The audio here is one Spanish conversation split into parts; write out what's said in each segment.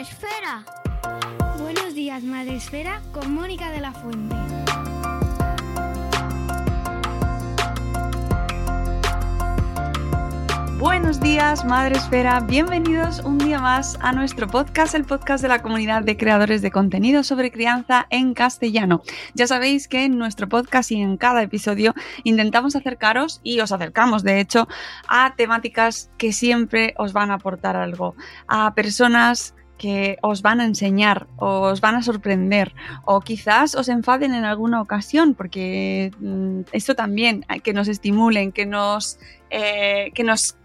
Días, Madre Esfera. Buenos días, Madre Esfera, con Mónica de la Fuente. Buenos días, Madre Esfera. Bienvenidos un día más a nuestro podcast, el podcast de la comunidad de creadores de contenido sobre crianza en castellano. Ya sabéis que en nuestro podcast y en cada episodio intentamos acercaros y os acercamos, de hecho, a temáticas que siempre os van a aportar algo, a personas que os van a enseñar, os van a sorprender, o quizás os enfaden en alguna ocasión, porque mm, esto también, que nos estimulen, que nos, eh, que nos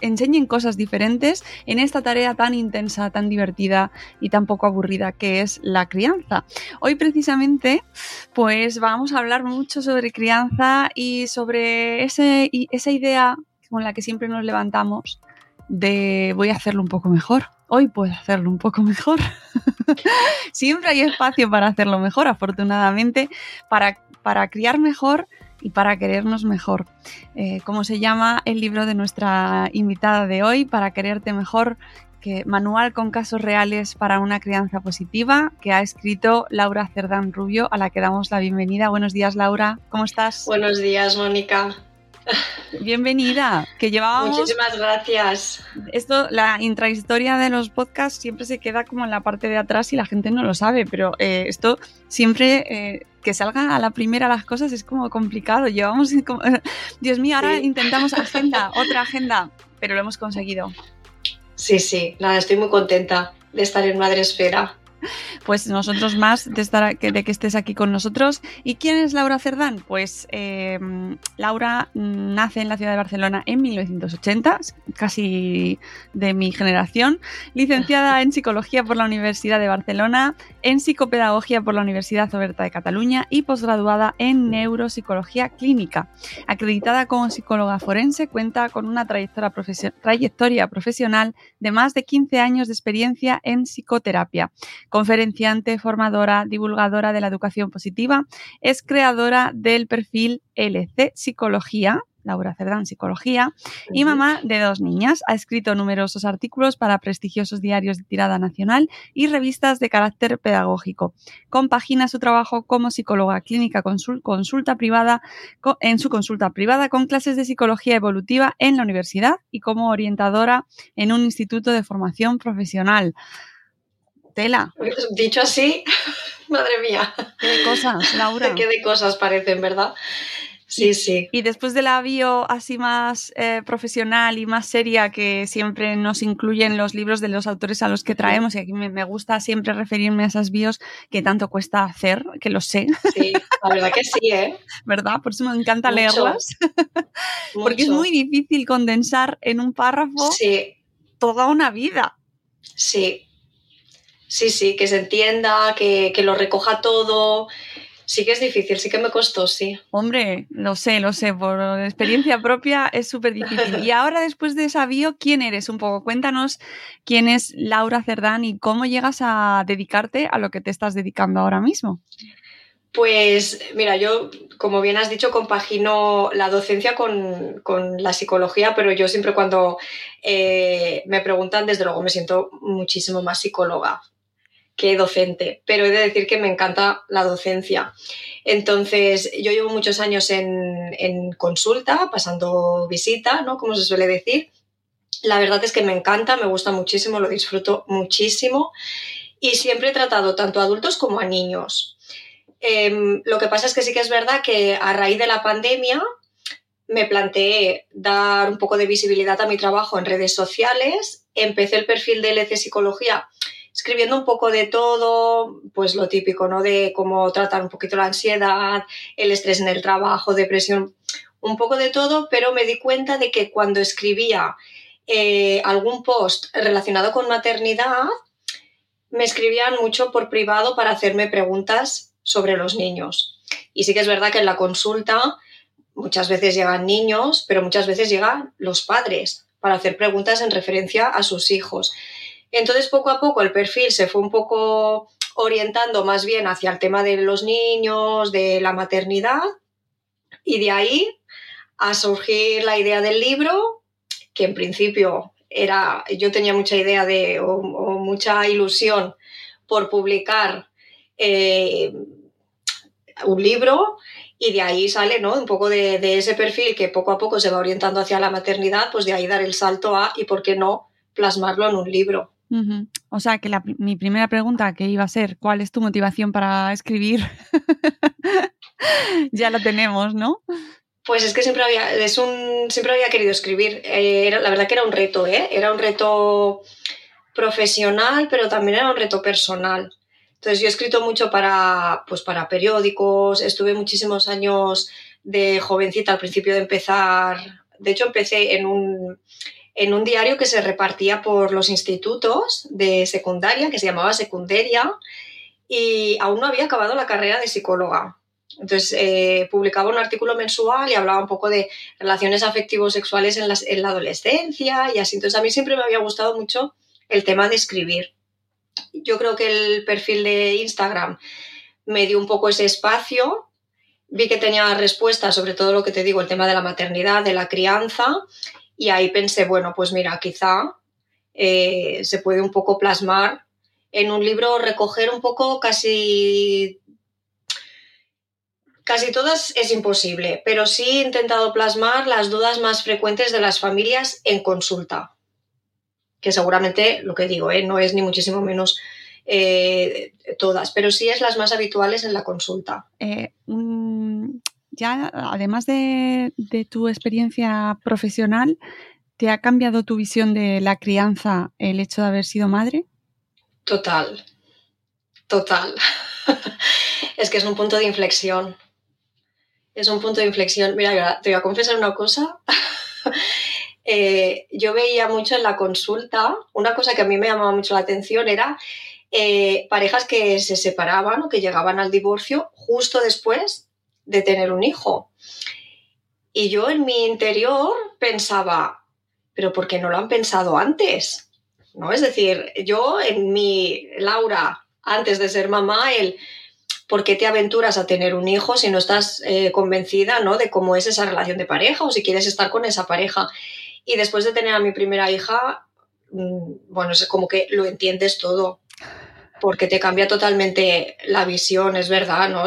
enseñen cosas diferentes en esta tarea tan intensa, tan divertida y tan poco aburrida que es la crianza. Hoy precisamente pues vamos a hablar mucho sobre crianza y sobre ese, esa idea con la que siempre nos levantamos de voy a hacerlo un poco mejor. Hoy puedo hacerlo un poco mejor. siempre hay espacio para hacerlo mejor, afortunadamente, para, para criar mejor y para querernos mejor. Eh, como se llama el libro de nuestra invitada de hoy, Para quererte mejor, que manual con casos reales para una crianza positiva, que ha escrito Laura Cerdán Rubio, a la que damos la bienvenida. Buenos días, Laura. ¿Cómo estás? Buenos días, Mónica. Bienvenida, que llevábamos... Muchísimas gracias. Esto, la intrahistoria de los podcasts siempre se queda como en la parte de atrás y la gente no lo sabe, pero eh, esto siempre... Eh, que salga a la primera las cosas es como complicado. Llevamos, como, Dios mío, ahora Sí. intentamos agenda, otra agenda, pero lo hemos conseguido. Sí, sí, nada, estoy muy contenta de estar en Madre Esfera. Pues nosotros más de, estar, de que estés aquí con nosotros. ¿Y quién es Laura Cerdán? Pues eh, Laura nace en la ciudad de Barcelona en 1980, casi de mi generación, licenciada en psicología por la Universidad de Barcelona, en psicopedagogía por la Universidad Oberta de Cataluña y posgraduada en neuropsicología clínica. Acreditada como psicóloga forense, cuenta con una trayectoria profesional de más de 15 años de experiencia en psicoterapia conferenciante, formadora, divulgadora de la educación positiva, es creadora del perfil LC Psicología, Laura Cerdán Psicología, y mamá de dos niñas. Ha escrito numerosos artículos para prestigiosos diarios de tirada nacional y revistas de carácter pedagógico. Compagina su trabajo como psicóloga clínica consul- consulta privada en su consulta privada con clases de psicología evolutiva en la universidad y como orientadora en un instituto de formación profesional. Tela, Dicho así, madre mía, qué de cosas, Laura. qué de cosas parecen, ¿verdad? Sí, sí. Y después de la bio así más eh, profesional y más seria que siempre nos incluyen los libros de los autores a los que traemos, y aquí me, me gusta siempre referirme a esas bios que tanto cuesta hacer, que lo sé, Sí, la verdad que sí, ¿eh? ¿verdad? Por eso me encanta Mucho. leerlas, porque es muy difícil condensar en un párrafo Sí, toda una vida. sí. Sí, sí, que se entienda, que, que lo recoja todo. Sí que es difícil, sí que me costó, sí. Hombre, lo sé, lo sé, por experiencia propia es súper difícil. Y ahora, después de esa bio, ¿quién eres? Un poco, cuéntanos quién es Laura Cerdán y cómo llegas a dedicarte a lo que te estás dedicando ahora mismo. Pues mira, yo, como bien has dicho, compagino la docencia con, con la psicología, pero yo siempre cuando eh, me preguntan, desde luego me siento muchísimo más psicóloga. Que docente, pero he de decir que me encanta la docencia. Entonces, yo llevo muchos años en, en consulta, pasando visita, ¿no? Como se suele decir. La verdad es que me encanta, me gusta muchísimo, lo disfruto muchísimo y siempre he tratado tanto a adultos como a niños. Em, lo que pasa es que sí que es verdad que a raíz de la pandemia me planteé dar un poco de visibilidad a mi trabajo en redes sociales, empecé el perfil de LC Psicología escribiendo un poco de todo, pues lo típico, ¿no? De cómo tratar un poquito la ansiedad, el estrés en el trabajo, depresión, un poco de todo, pero me di cuenta de que cuando escribía eh, algún post relacionado con maternidad, me escribían mucho por privado para hacerme preguntas sobre los niños. Y sí que es verdad que en la consulta muchas veces llegan niños, pero muchas veces llegan los padres para hacer preguntas en referencia a sus hijos. Entonces, poco a poco el perfil se fue un poco orientando más bien hacia el tema de los niños, de la maternidad, y de ahí a surgir la idea del libro, que en principio era, yo tenía mucha idea de, o, mucha ilusión por publicar eh, un libro, y de ahí sale, ¿no? Un poco de, de, ese perfil que poco a poco se va orientando hacia la maternidad, pues de ahí dar el salto a, y por qué no, plasmarlo en un libro. O sea que mi primera pregunta que iba a ser, ¿cuál es tu motivación para escribir? ya la tenemos, ¿no? Pues es que siempre había, es un, siempre había querido escribir. Eh, era, la verdad que era un reto, ¿eh? Era un reto profesional, pero también era un reto personal. Entonces yo he escrito mucho para, pues para periódicos, estuve muchísimos años de jovencita al principio de empezar. De hecho, empecé en un, en un diario que se repartía por los institutos de secundaria, que se llamaba Secundaria, y aún no había acabado la carrera de psicóloga. Entonces, eh, publicaba un artículo mensual y hablaba un poco de relaciones afectivos sexuales en, en la adolescencia y así. Entonces, a mí siempre me había gustado mucho el tema de escribir. Yo creo que el perfil de Instagram me dio un poco ese espacio. Vi que tenía respuestas sobre todo lo que te digo, el tema de la maternidad, de la crianza, y ahí pensé, bueno, pues mira, quizá eh, se puede un poco plasmar en un libro, recoger un poco casi... Casi todas es imposible, pero sí he intentado plasmar las dudas más frecuentes de las familias en consulta, que seguramente lo que digo, ¿eh? no es ni muchísimo menos eh, todas, pero sí es las más habituales en la consulta. Un, ya, además de, tu experiencia profesional, ¿te ha cambiado tu visión de la crianza el hecho de haber sido madre? Total, total. es que es un punto de inflexión. Es un punto de inflexión. Mira, te voy a confesar una cosa. Eh, yo veía mucho en la consulta, una cosa que a mí me llamaba mucho la atención era eh, parejas que se separaban o que llegaban al divorcio justo después de tener un hijo. Y yo en mi interior pensaba, pero ¿por qué no lo han pensado antes? ¿No? Es decir, yo en mi Laura, antes de ser mamá, el ¿por qué te aventuras a tener un hijo si no estás eh, convencida ¿no? de cómo es esa relación de pareja o si quieres estar con esa pareja? Y después de tener a mi primera hija, mm, bueno, es como que lo entiendes todo, porque te cambia totalmente la visión, es verdad, ¿no?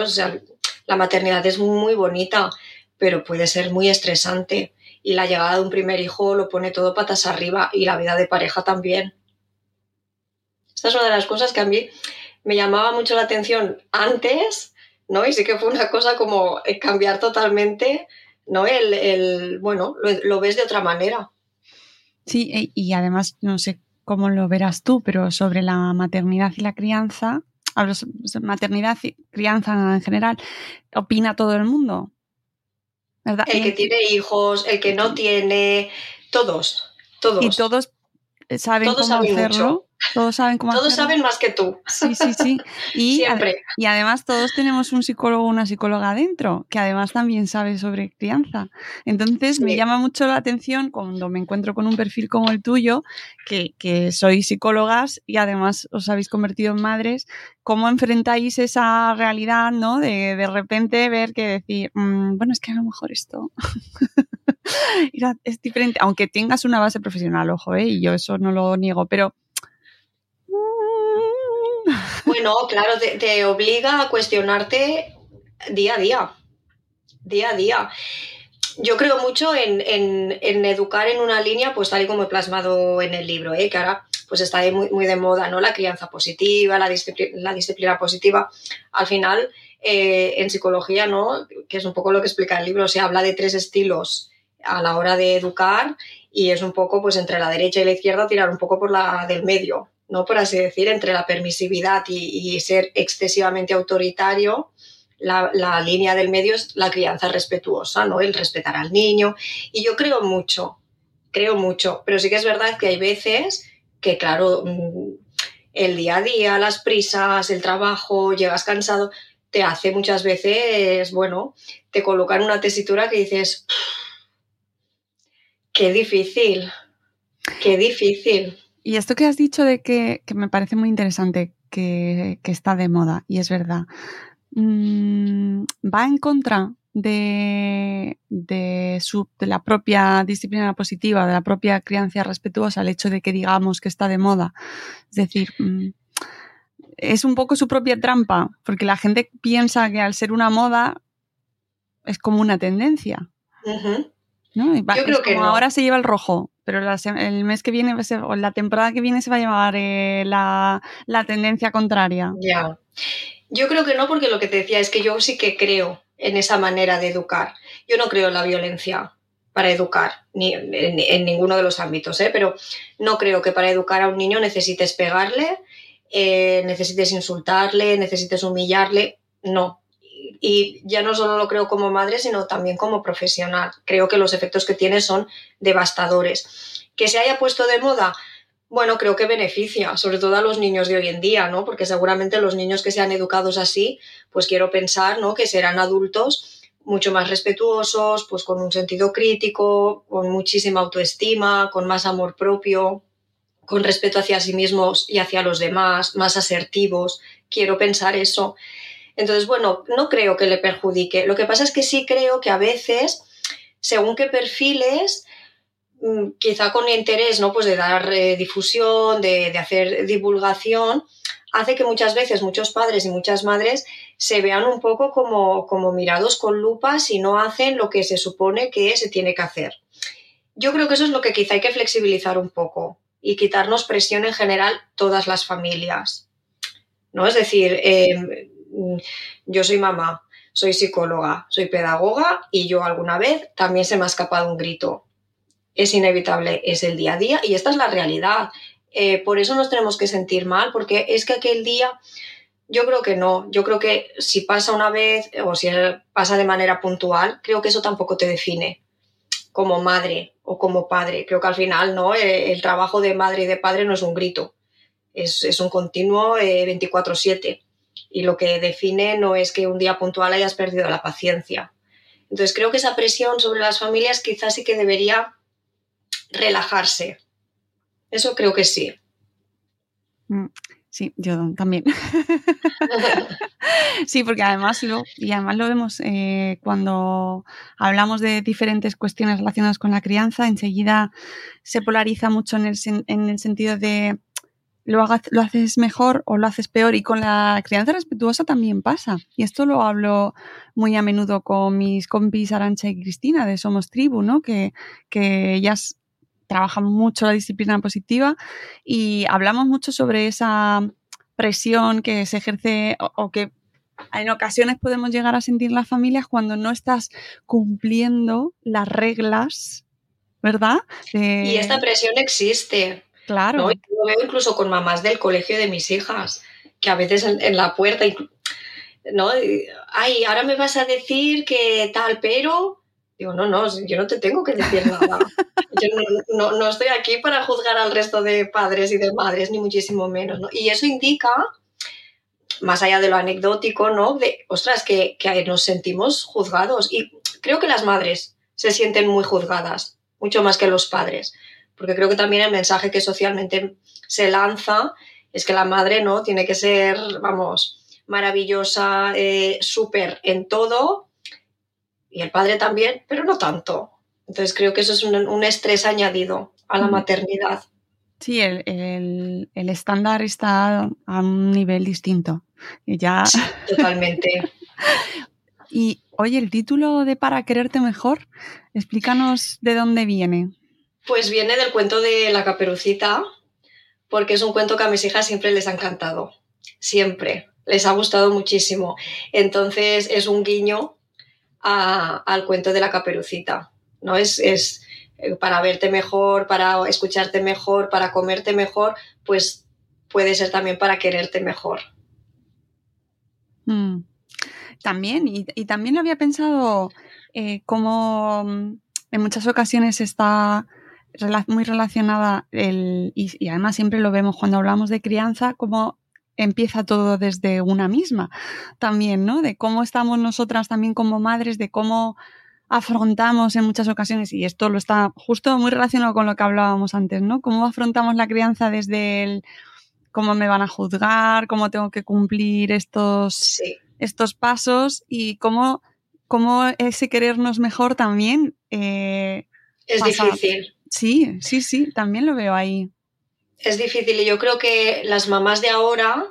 La maternidad es muy bonita, pero puede ser muy estresante y la llegada de un primer hijo lo pone todo patas arriba y la vida de pareja también. Esta es una de las cosas que a mí me llamaba mucho la atención antes, ¿no? Y sí que fue una cosa como cambiar totalmente, ¿no? El, bueno, lo, lo ves de otra manera. Sí, e, y además, no sé cómo lo verás tú, pero sobre la maternidad y la crianza, hablo maternidad y crianza en general, opina todo el mundo. ¿verdad? El que tiene hijos, el que no tiene, todos, todos. Y todos saben cómo hacerlo. Todos saben cómo Todos saben más que tú. Sí, sí, sí. Y, Siempre. y además todos tenemos un psicólogo o una psicóloga adentro, que además también sabe sobre crianza. Entonces me llama mucho la atención cuando me encuentro con un perfil como el tuyo, que, que sois psicólogas y además os habéis convertido en madres, cómo enfrentáis esa realidad, ¿no? De de repente ver que decir, mmm, bueno, es que a lo mejor esto es diferente, aunque tengas una base profesional, ojo, ¿eh? y yo eso no lo niego, pero no, claro, te, obliga a cuestionarte día a día, día a día. Yo creo mucho en, en- educar en una línea, pues tal y como he plasmado en el libro, ¿eh? que ahora pues está muy, muy de moda, ¿no? La crianza positiva, la, discipli- la disciplina positiva. Al final, eh, en psicología, ¿no? Que es un poco lo que explica el libro, se habla de tres estilos a la hora de educar y es un poco, pues entre la derecha y la izquierda, tirar un poco por la del medio, ¿no? Por así decir, entre la permisividad y, ser excesivamente autoritario la, la línea del medio es la crianza respetuosa, ¿no? El respetar al niño. Y yo creo mucho, creo mucho, pero sí que es verdad que hay veces que, claro, mm, el día a día, las prisas, el trabajo, llegas cansado, te hace muchas veces, bueno, te coloca en una tesitura que dices, qué difícil, qué difícil. Y esto que has dicho de que, que me parece muy interesante, que, que está de moda, y es verdad, mm, va en contra de, de, su, de la propia disciplina positiva, de la propia crianza respetuosa, el hecho de que digamos que está de moda. Es decir, mm, es un poco su propia trampa, porque la gente piensa que al ser una moda es como una tendencia. Ujú. ¿no? Y va- Yo creo es que como no. ahora se lleva el rojo, pero la el mes que viene, o la temporada que viene se va a llevar eh, la, la tendencia contraria. Ya. Yo creo que no, porque lo que te decía es que yo sí que creo en esa manera de educar. Yo no creo en la violencia para educar, ni en, en ninguno de los ámbitos, ¿eh? pero no creo que para educar a un niño necesites pegarle, eh, necesites insultarle, necesites humillarle. No. Y ya no solo lo creo como madre, sino también como profesional. Creo que los efectos que tiene son devastadores. Que se haya puesto de moda, bueno, creo que beneficia, sobre todo a los niños de hoy en día, ¿no? Porque seguramente los niños que sean educados así, pues quiero pensar, ¿no? Que serán adultos mucho más respetuosos, pues con un sentido crítico, con muchísima autoestima, con más amor propio, con respeto hacia sí mismos y hacia los demás, más asertivos. Quiero pensar eso. Entonces, bueno, no creo que le perjudique. Lo que pasa es que sí creo que a veces, según qué perfiles, mm, quizá con interés ¿no? pues de dar eh, difusión, de, de hacer divulgación, hace que muchas veces muchos padres y muchas madres se vean un poco como, como mirados con lupas y no hacen lo que se supone que se tiene que hacer. Yo creo que eso es lo que quizá hay que flexibilizar un poco y quitarnos presión en general todas las familias. ¿no? Es decir, eh, yo soy mamá, soy psicóloga, soy pedagoga y yo alguna vez también se me ha escapado un grito. Es inevitable, es el día a día y esta es la realidad. Eh, por eso nos tenemos que sentir mal, porque es que aquel día, yo creo que no, yo creo que si pasa una vez o si pasa de manera puntual, creo que eso tampoco te define como madre o como padre. Creo que al final no, eh, el trabajo de madre y de padre no es un grito, es, es un continuo eh, 24/7 y lo que define no es que un día puntual hayas perdido la paciencia. Entonces creo que esa presión sobre las familias quizás sí que debería relajarse. Eso creo que sí. Mm, Sí, yo también. sí, porque además lo, y además lo vemos eh, cuando hablamos de diferentes cuestiones relacionadas con la crianza, enseguida se polariza mucho en el, sen- en el sentido de lo, hagas, lo haces mejor o lo haces peor. Y con la crianza respetuosa también pasa. Y esto lo hablo muy a menudo con mis compis Arancha y Cristina de Somos Tribu, ¿no? Que, que ellas trabajan mucho la disciplina positiva y hablamos mucho sobre esa presión que se ejerce o, o que en ocasiones podemos llegar a sentir las familias cuando no estás cumpliendo las reglas, ¿verdad? De- Y esta presión existe. Claro. ¿no? Yo lo veo incluso con mamás del colegio de mis hijas, que a veces en, en la puerta, ¿no? Ay, ahora me vas a decir que tal, pero... Digo, no, no, yo no te tengo que decir nada. Yo no, no- no estoy aquí para juzgar al resto de padres y de madres, ni muchísimo menos, ¿no? Y eso indica, más allá de lo anecdótico, ¿no? De, ostras, que, que nos sentimos juzgados. Y creo que las madres se sienten muy juzgadas, mucho más que los padres porque creo que también el mensaje que socialmente se lanza es que la madre no tiene que ser, vamos, maravillosa, eh, súper en todo, y el padre también, pero no tanto. Entonces creo que eso es un, un estrés añadido a la Mm. maternidad. Sí, el, el- el estándar está a un nivel distinto. Y ya. Totalmente. Y oye, el título de Para quererte mejor, explícanos de dónde viene. Pues viene del cuento de la caperucita, porque es un cuento que a mis hijas siempre les ha encantado. Siempre. Les ha gustado muchísimo. Entonces es un guiño al cuento de la caperucita. ¿no? Es, es eh, para verte mejor, para escucharte mejor, para comerte mejor, pues puede ser también para quererte mejor. Mm. También, y, también había pensado eh, cómo mm, en muchas ocasiones está muy relacionada el, y, y además siempre lo vemos cuando hablamos de crianza, cómo empieza todo desde una misma también, ¿no? De cómo estamos nosotras también como madres, de cómo afrontamos en muchas ocasiones, y esto lo está justo muy relacionado con lo que hablábamos antes, ¿no? Cómo afrontamos la crianza desde el cómo me van a juzgar, cómo tengo que cumplir estos, Sí. estos pasos y cómo, cómo ese querernos mejor también. eh, Es pasa- difícil. Sí, sí, sí, también lo veo ahí. Es difícil y yo creo que las mamás de ahora,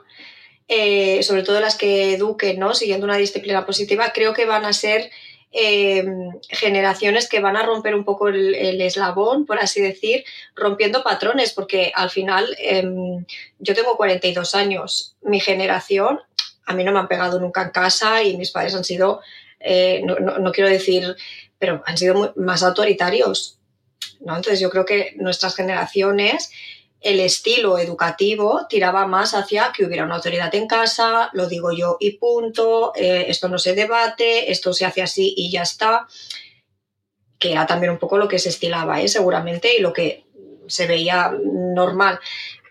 eh, sobre todo las que eduquen, ¿no? siguiendo una disciplina positiva, creo que van a ser eh, generaciones que van a romper un poco el, eslabón, por así decir, rompiendo patrones, porque al final em, yo tengo 42 años, mi generación, a mí no me han pegado nunca en casa y mis padres han sido, eh, no, no- no quiero decir, pero han sido más autoritarios. ¿No? Entonces yo creo que nuestras generaciones el estilo educativo tiraba más hacia que hubiera una autoridad en casa, lo digo yo y punto, eh, esto no se debate, esto se hace así y ya está, que era también un poco lo que se estilaba, ¿eh? seguramente, y lo que se veía normal.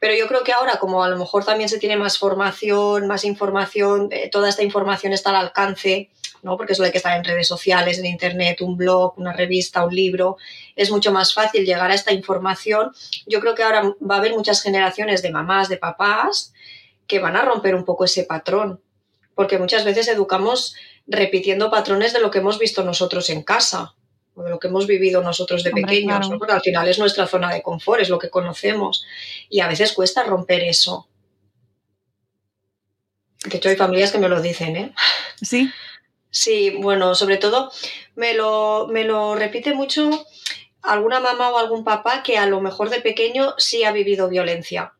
Pero yo creo que ahora, como a lo mejor también se tiene más formación, más información, eh, toda esta información está al alcance, ¿no? porque solo hay que estar en redes sociales, en internet, un blog, una revista, un libro, es mucho más fácil llegar a esta información yo creo que ahora va a haber muchas generaciones de mamás, de papás, que van a romper un poco ese patrón, porque muchas veces educamos repitiendo patrones de lo que hemos visto nosotros en casa o de lo que hemos vivido nosotros de Hombre, pequeños, claro. ¿no? porque al final es nuestra zona de confort, es lo que conocemos y a veces cuesta romper eso. De hecho, hay familias que me lo dicen, ¿eh? Sí, Sí, bueno, sobre todo me lo, me lo repite mucho alguna mamá o algún papá que a lo mejor de pequeño sí ha vivido violencia.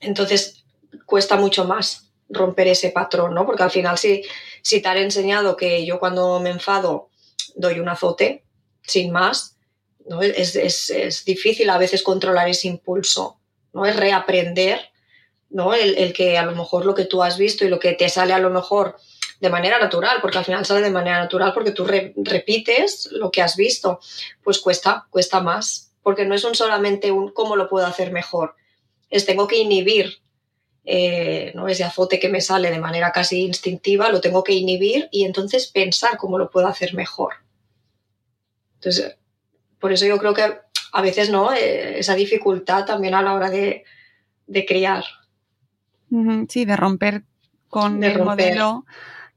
Entonces cuesta mucho más romper ese patrón, ¿no? Porque al final si, si te han enseñado que yo cuando me enfado doy un azote, sin más, ¿no? Es, es- es difícil a veces controlar ese impulso, ¿no? Es reaprender, ¿no? El, el que a lo mejor lo que tú has visto y lo que te sale a lo mejor de manera natural, porque al final sale de manera natural porque tú re- repites lo que has visto, pues cuesta, cuesta más, porque no es un solamente un cómo lo puedo hacer mejor, es tengo que inhibir eh, ¿no? ese azote que me sale de manera casi instintiva, lo tengo que inhibir y entonces pensar cómo lo puedo hacer mejor. Entonces, por eso yo creo que a veces no, Eh, esa dificultad también a la hora de, de criar. Sí, de romper con De el romper. modelo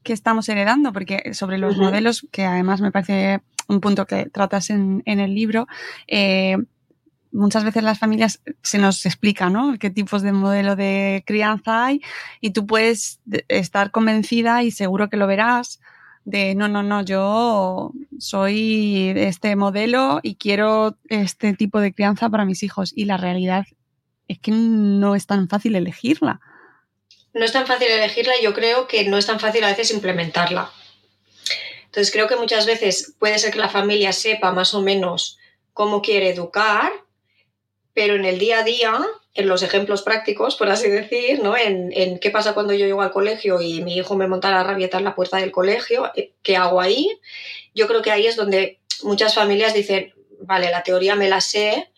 que estamos heredando, porque sobre los modelos, que además me parece un punto que tratas en, en el libro, eh, muchas veces las familias se nos explica, ¿no? Qué tipos de modelo de crianza hay y tú puedes de- estar convencida y seguro que lo verás de no, no, no, yo soy este modelo y quiero este tipo de crianza para mis hijos y la realidad es que no es tan fácil elegirla. no es tan fácil elegirla y yo creo que no es tan fácil a veces implementarla. Entonces creo que muchas veces puede ser que la familia sepa más o menos cómo quiere educar, pero en el día a día, en los ejemplos prácticos, por así decir, ¿no? en, qué pasa cuando yo llego al colegio y mi hijo me monta la rabieta en la puerta del colegio, eh, ¿qué hago ahí? Yo creo que ahí es donde muchas familias dicen, vale, la teoría me la sé,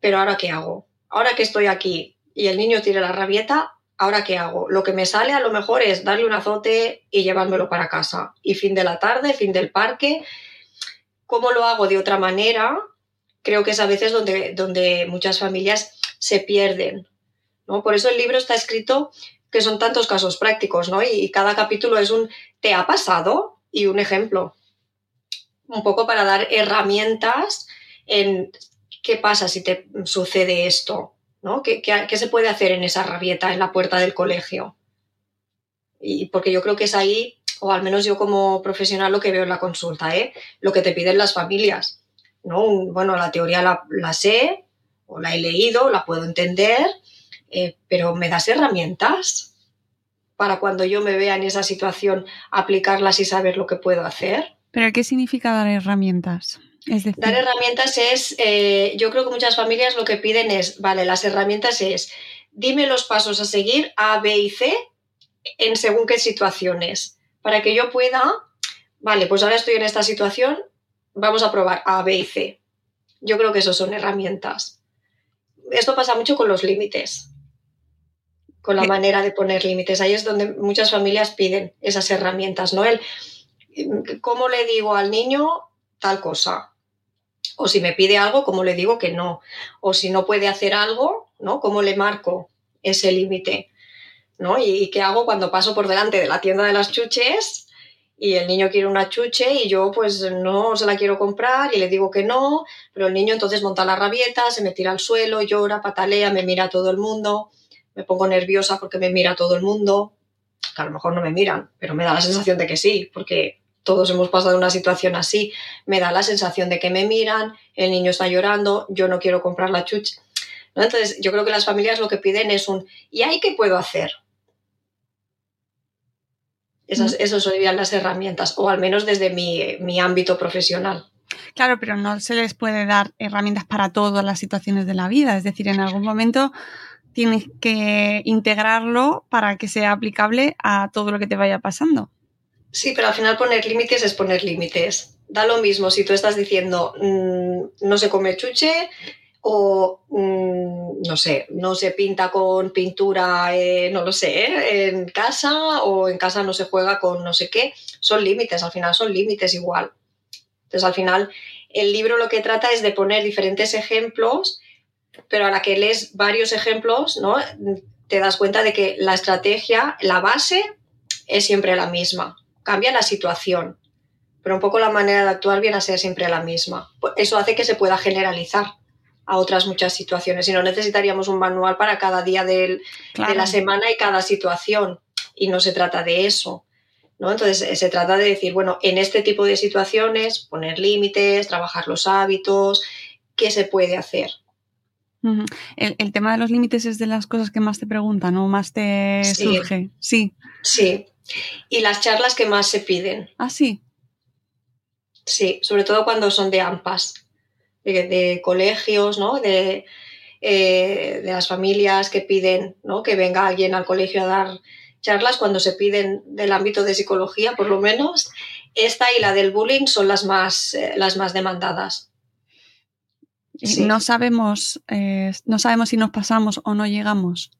pero ahora qué hago? Ahora que estoy aquí y el niño tiene la rabieta, ¿ahora qué hago? Lo que me sale a lo mejor es darle un azote y llevármelo para casa. Y fin de la tarde, fin del parque. ¿Cómo lo hago de otra manera? Creo que es a veces donde, donde muchas familias se pierden. ¿no? Por eso el libro está escrito que son tantos casos prácticos, ¿no? Y cada capítulo es un ¿te ha pasado? y un ejemplo. Un poco para dar herramientas en ¿qué pasa si te sucede esto? ¿no? ¿Qué, qué, qué se puede hacer en esa rabieta en la puerta del colegio? Y porque yo creo que es ahí, o al menos yo como profesional lo que veo en la consulta, ¿eh? lo que te piden las familias. ¿No? Bueno, la teoría la, la sé, o la he leído, la puedo entender, eh, pero ¿me das herramientas para cuando yo me vea en esa situación aplicarlas y saber lo que puedo hacer? ¿Pero qué significa dar herramientas? Es decir, Dar herramientas es, eh, yo creo que muchas familias lo que piden es, vale, las herramientas es, dime los pasos a seguir A, B y C en según qué situaciones, para que yo pueda, vale, pues ahora estoy en esta situación, vamos a probar A, B y C. Yo creo que eso son herramientas. Esto pasa mucho con los límites, con la manera de poner límites. Ahí es donde muchas familias piden esas herramientas, ¿no? El, ¿Cómo le digo al niño tal cosa? O si me pide algo, ¿cómo le digo que no? O si no puede hacer algo, ¿no? ¿Cómo le marco ese límite? ¿No? ¿Y, y qué hago cuando paso por delante de la tienda de las chuches y el niño quiere una chuche y yo pues no se la quiero comprar y le digo que no, pero el niño entonces monta la rabieta, se me tira al suelo, llora, patalea, me mira todo el mundo, me pongo nerviosa porque me mira todo el mundo, que a lo mejor no me miran, pero me da la sensación de que sí, porque todos hemos pasado una situación así, me da la sensación de que me miran, el niño está llorando, yo no quiero comprar la chuche. ¿no? Entonces, yo creo que las familias lo que piden es un ¿y ahí qué puedo hacer? Esas, esas serían las herramientas, o al menos desde mi, mi ámbito profesional. Claro, pero no se les puede dar herramientas para todas las situaciones de la vida. Es decir, en algún momento tienes que integrarlo para que sea aplicable a todo lo que te vaya pasando. Sí, pero al final poner límites es poner límites. Da lo mismo si tú estás diciendo mmm, no se come chuche o mmm, no sé, no se pinta con pintura, eh, no lo sé, en casa o en casa no se juega con no sé qué. Son límites, al final son límites igual. Entonces al final el libro lo que trata es de poner diferentes ejemplos, pero a la que lees varios ejemplos, ¿no? Te das cuenta de que la estrategia, la base es siempre la misma cambia la situación, pero un poco la manera de actuar viene a ser siempre la misma. Eso hace que se pueda generalizar a otras muchas situaciones. Si no, necesitaríamos un manual para cada día del, claro. de la semana y cada situación. Y no se trata de eso. ¿no? Entonces, se trata de decir, bueno, en este tipo de situaciones, poner límites, trabajar los hábitos, ¿qué se puede hacer? Uh -huh. el, el, tema de los límites es de las cosas que más te preguntan o más te sí. surge. Sí. Sí, y las charlas que más se piden. Ah, sí. Sí, sobre todo cuando son de AMPAs, de, de colegios, ¿no? De, eh, de, las familias que piden ¿no? que venga alguien al colegio a dar charlas, cuando se piden del ámbito de psicología, por lo menos. Esta y la del bullying son las más, eh, las más demandadas. Sí. No, sabemos, eh, no sabemos si nos pasamos o no llegamos.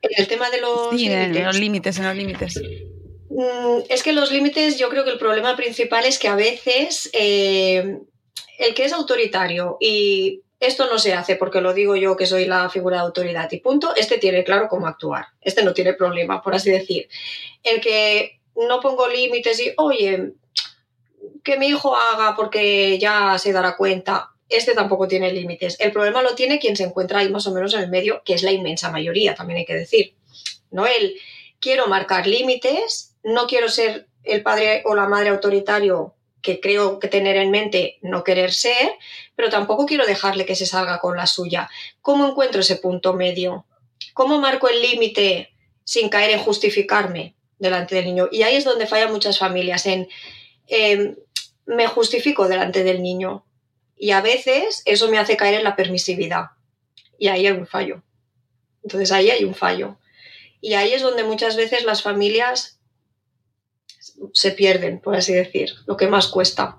En el tema de los sí, límites. En los límites, en los límites. Mm, Es que los límites, yo creo que el problema principal es que a veces eh, el que es autoritario y esto no se hace porque lo digo yo que soy la figura de autoridad y punto, este tiene claro cómo actuar. Este no tiene problema, por así decir. El que no pongo límites y, oye, que mi hijo haga porque ya se dará cuenta, este tampoco tiene límites. El problema lo tiene quien se encuentra ahí más o menos en el medio, que es la inmensa mayoría, también hay que decir. ¿no? El quiero marcar límites, no quiero ser el padre o la madre autoritario que creo que tener en mente no querer ser, pero tampoco quiero dejarle que se salga con la suya. ¿Cómo encuentro ese punto medio? ¿Cómo marco el límite sin caer en justificarme delante del niño? Y ahí es donde fallan muchas familias, en eh, me justifico delante del niño. Y a veces eso me hace caer en la permisividad. Y ahí hay un fallo. Entonces ahí hay un fallo. Y ahí es donde muchas veces las familias se pierden, por así decir, lo que más cuesta.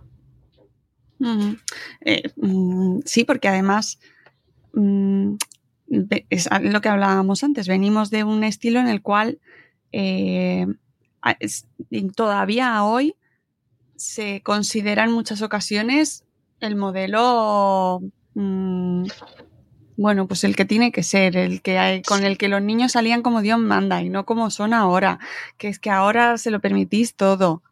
Eh, mm, sí, porque además mm, es lo que hablábamos antes, venimos de un estilo en el cual eh, todavía hoy se considera en muchas ocasiones el modelo mmm, bueno, pues el que tiene que ser, el que hay, con el que los niños salían como Dios manda y no como son ahora, que es que ahora se lo permitís todo.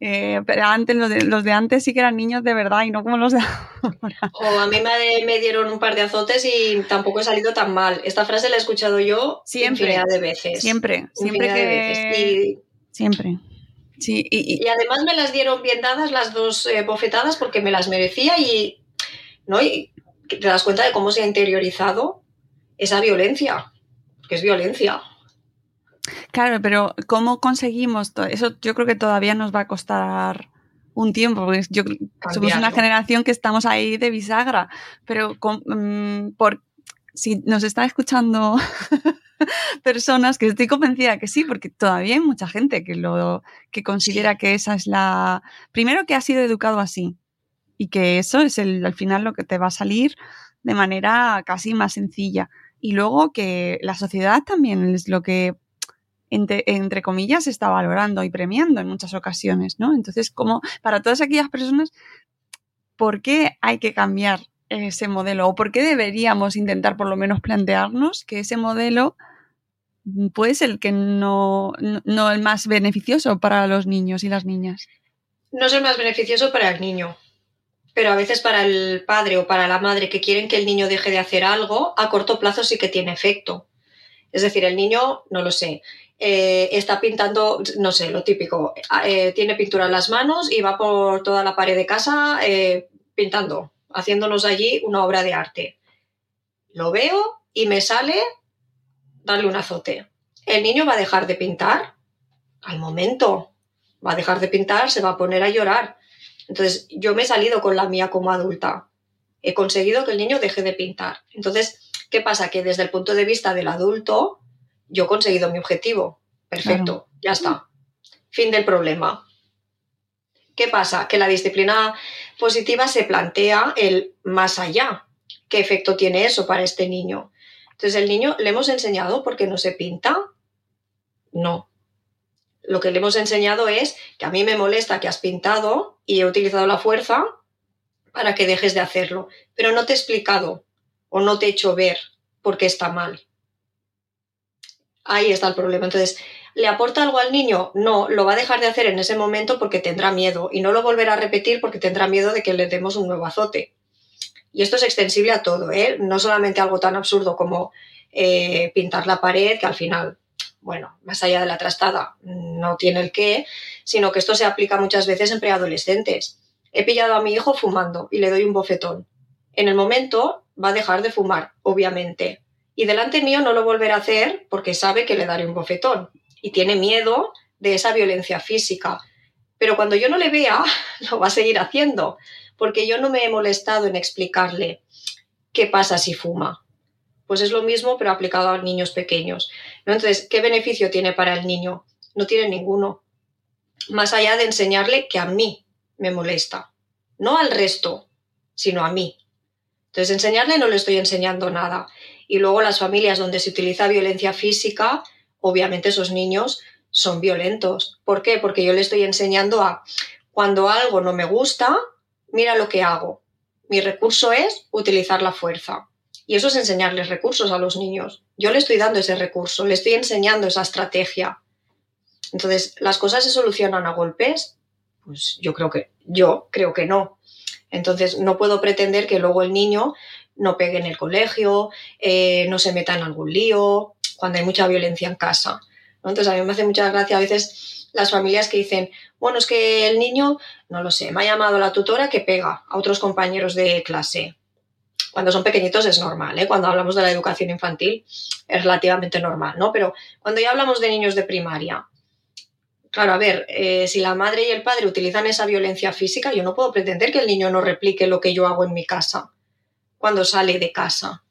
Eh, pero antes, los de, los de antes sí que eran niños de verdad y no como los de ahora. O a mí me, me dieron un par de azotes y tampoco he salido tan mal. Esta frase la he escuchado yo Siempre. infinidad de veces. Siempre, siempre que... veces. Y, Siempre. Sí, y, y- y además me las dieron bien dadas las dos eh, bofetadas porque me las merecía y, ¿no? y te das cuenta de cómo se ha interiorizado esa violencia. Que es violencia. Claro, pero ¿cómo conseguimos todo eso? Yo creo que todavía nos va a costar un tiempo, porque yo somos una generación que estamos ahí de bisagra, pero con- mm, por, si nos están escuchando personas que estoy convencida que sí, porque todavía hay mucha gente que lo que considera que esa es la primero que ha sido educado así y que eso es el, al final lo que te va a salir de manera casi más sencilla y luego que la sociedad también es lo que entre, entre comillas está valorando y premiando en muchas ocasiones, ¿no? Entonces, como para todas aquellas personas, ¿por qué hay que cambiar ese modelo? ¿O por qué deberíamos intentar por lo menos plantearnos que ese modelo puede ser el que no, no, no el más beneficioso para los niños y las niñas? No es el más beneficioso para el niño, pero a veces para el padre o para la madre que quieren que el niño deje de hacer algo, a corto plazo sí que tiene efecto. Es decir, el niño, no lo sé, eh, está pintando, no sé, lo típico, eh, tiene pintura en las manos y va por toda la pared de casa eh, pintando, haciéndonos allí una obra de arte. Lo veo y me sale darle un azote. El niño va a dejar de pintar al momento, va a dejar de pintar, se va a poner a llorar. Entonces, yo me he salido con la mía como adulta. He conseguido que el niño deje de pintar. Entonces, ¿qué pasa? Que desde el punto de vista del adulto, yo he conseguido mi objetivo. Perfecto, ya está. Fin del problema. ¿Qué pasa? Que la disciplina positiva se plantea el más allá. ¿Qué efecto tiene eso para este niño? Entonces, el niño le hemos enseñado por qué no se pinta. No. Lo que le hemos enseñado es que a mí me molesta que has pintado y he utilizado la fuerza para que dejes de hacerlo, pero no te he explicado o no te he hecho ver por qué está mal. Ahí está el problema. Entonces, ¿le aporta algo al niño? No, lo va a dejar de hacer en ese momento porque tendrá miedo y no lo volverá a repetir porque tendrá miedo de que le demos un nuevo azote. Y esto es extensible a todo, ¿eh? no solamente algo tan absurdo como eh, pintar la pared, que al final, bueno, más allá de la trastada, no tiene el qué, sino que esto se aplica muchas veces en preadolescentes. He pillado a mi hijo fumando y le doy un bofetón. En el momento va a dejar de fumar, obviamente. Y delante mío no lo volverá a hacer porque sabe que le daré un bofetón. Y tiene miedo de esa violencia física. Pero cuando yo no le vea, lo va a seguir haciendo. Porque yo no me he molestado en explicarle qué pasa si fuma. Pues es lo mismo, pero aplicado a niños pequeños. Entonces, ¿qué beneficio tiene para el niño? No tiene ninguno. Más allá de enseñarle que a mí me molesta. No al resto, sino a mí. Entonces, enseñarle no le estoy enseñando nada. Y luego las familias donde se utiliza violencia física, obviamente esos niños son violentos. ¿Por qué? Porque yo le estoy enseñando a cuando algo no me gusta, mira lo que hago. Mi recurso es utilizar la fuerza. Y eso es enseñarles recursos a los niños. Yo le estoy dando ese recurso, le estoy enseñando esa estrategia. Entonces, ¿las cosas se solucionan a golpes? Pues yo creo que, yo creo que no. Entonces, no puedo pretender que luego el niño no pegue en el colegio, eh, no se meta en algún lío, cuando hay mucha violencia en casa. Entonces, a mí me hace mucha gracia a veces las familias que dicen, bueno, es que el niño, no lo sé, me ha llamado la tutora que pega a otros compañeros de clase. Cuando son pequeñitos es normal, ¿eh? cuando hablamos de la educación infantil es relativamente normal, ¿no? Pero cuando ya hablamos de niños de primaria, claro, a ver, eh, si la madre y el padre utilizan esa violencia física, yo no puedo pretender que el niño no replique lo que yo hago en mi casa cuando sale de casa.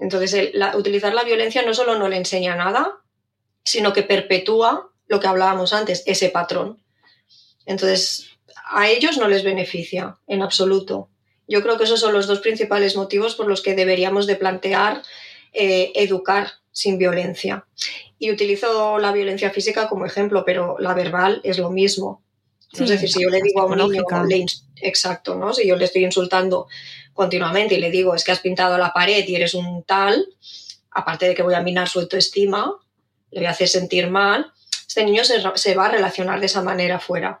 Entonces, utilizar la violencia no solo no le enseña nada, sino que perpetúa lo que hablábamos antes, ese patrón. Entonces, a ellos no les beneficia en absoluto. Yo creo que esos son los dos principales motivos por los que deberíamos de plantear eh, educar sin violencia. Y utilizo la violencia física como ejemplo, pero la verbal es lo mismo. Sí, es decir, si yo le digo a un niño, le, exacto, ¿no? Si yo le estoy insultando continuamente y le digo es que has pintado la pared y eres un tal, aparte de que voy a minar su autoestima, le voy a hacer sentir mal, este niño se, se va a relacionar de esa manera fuera.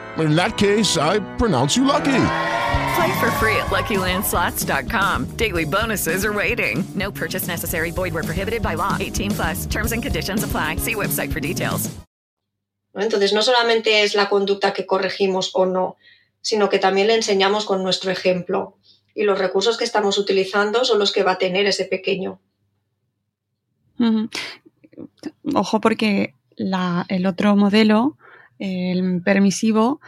In that case, I pronounce you lucky. Play for free at LuckyLandSlots.com. Daily bonuses are waiting. No purchase necessary. Void where prohibited by law. 18 plus. Terms and conditions apply. See website for details. Entonces, no solamente es la conducta que corregimos o no, sino que también le enseñamos con nuestro ejemplo. Y los recursos que estamos utilizando son los que va a tener ese pequeño. Ujú. Ojo porque la- el otro modelo, el permisivo,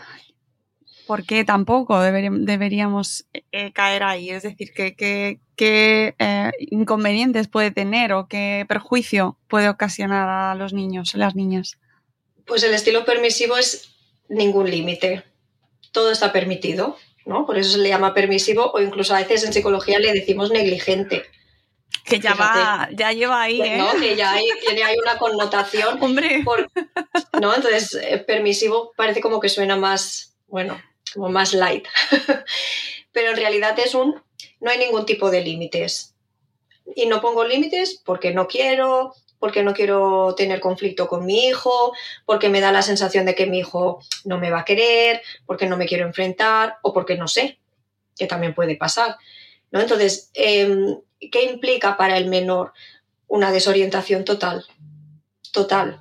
¿por qué tampoco deberí- deberíamos eh, caer ahí? Es decir, ¿qué, eh, inconvenientes puede tener o qué perjuicio puede ocasionar a los niños, las niñas? Pues el estilo permisivo es ningún límite. Todo está permitido, ¿no? Por eso se le llama permisivo o incluso a veces en psicología le decimos negligente. Que ya Fíjate. va, ya lleva ahí, Pues, ¿eh? ¿no? Que ya hay, tiene ahí una connotación. Hombre. por- ¿no? Entonces, eh, permisivo parece como que suena más, bueno, como más light. Pero en realidad es un, no hay ningún tipo de límites. Y no pongo límites porque no quiero, porque no quiero tener conflicto con mi hijo, porque me da la sensación de que mi hijo no me va a querer, porque no me quiero enfrentar o porque no sé, que también puede pasar. ¿No? Entonces, em, ¿qué implica para el menor? Una desorientación total. Total.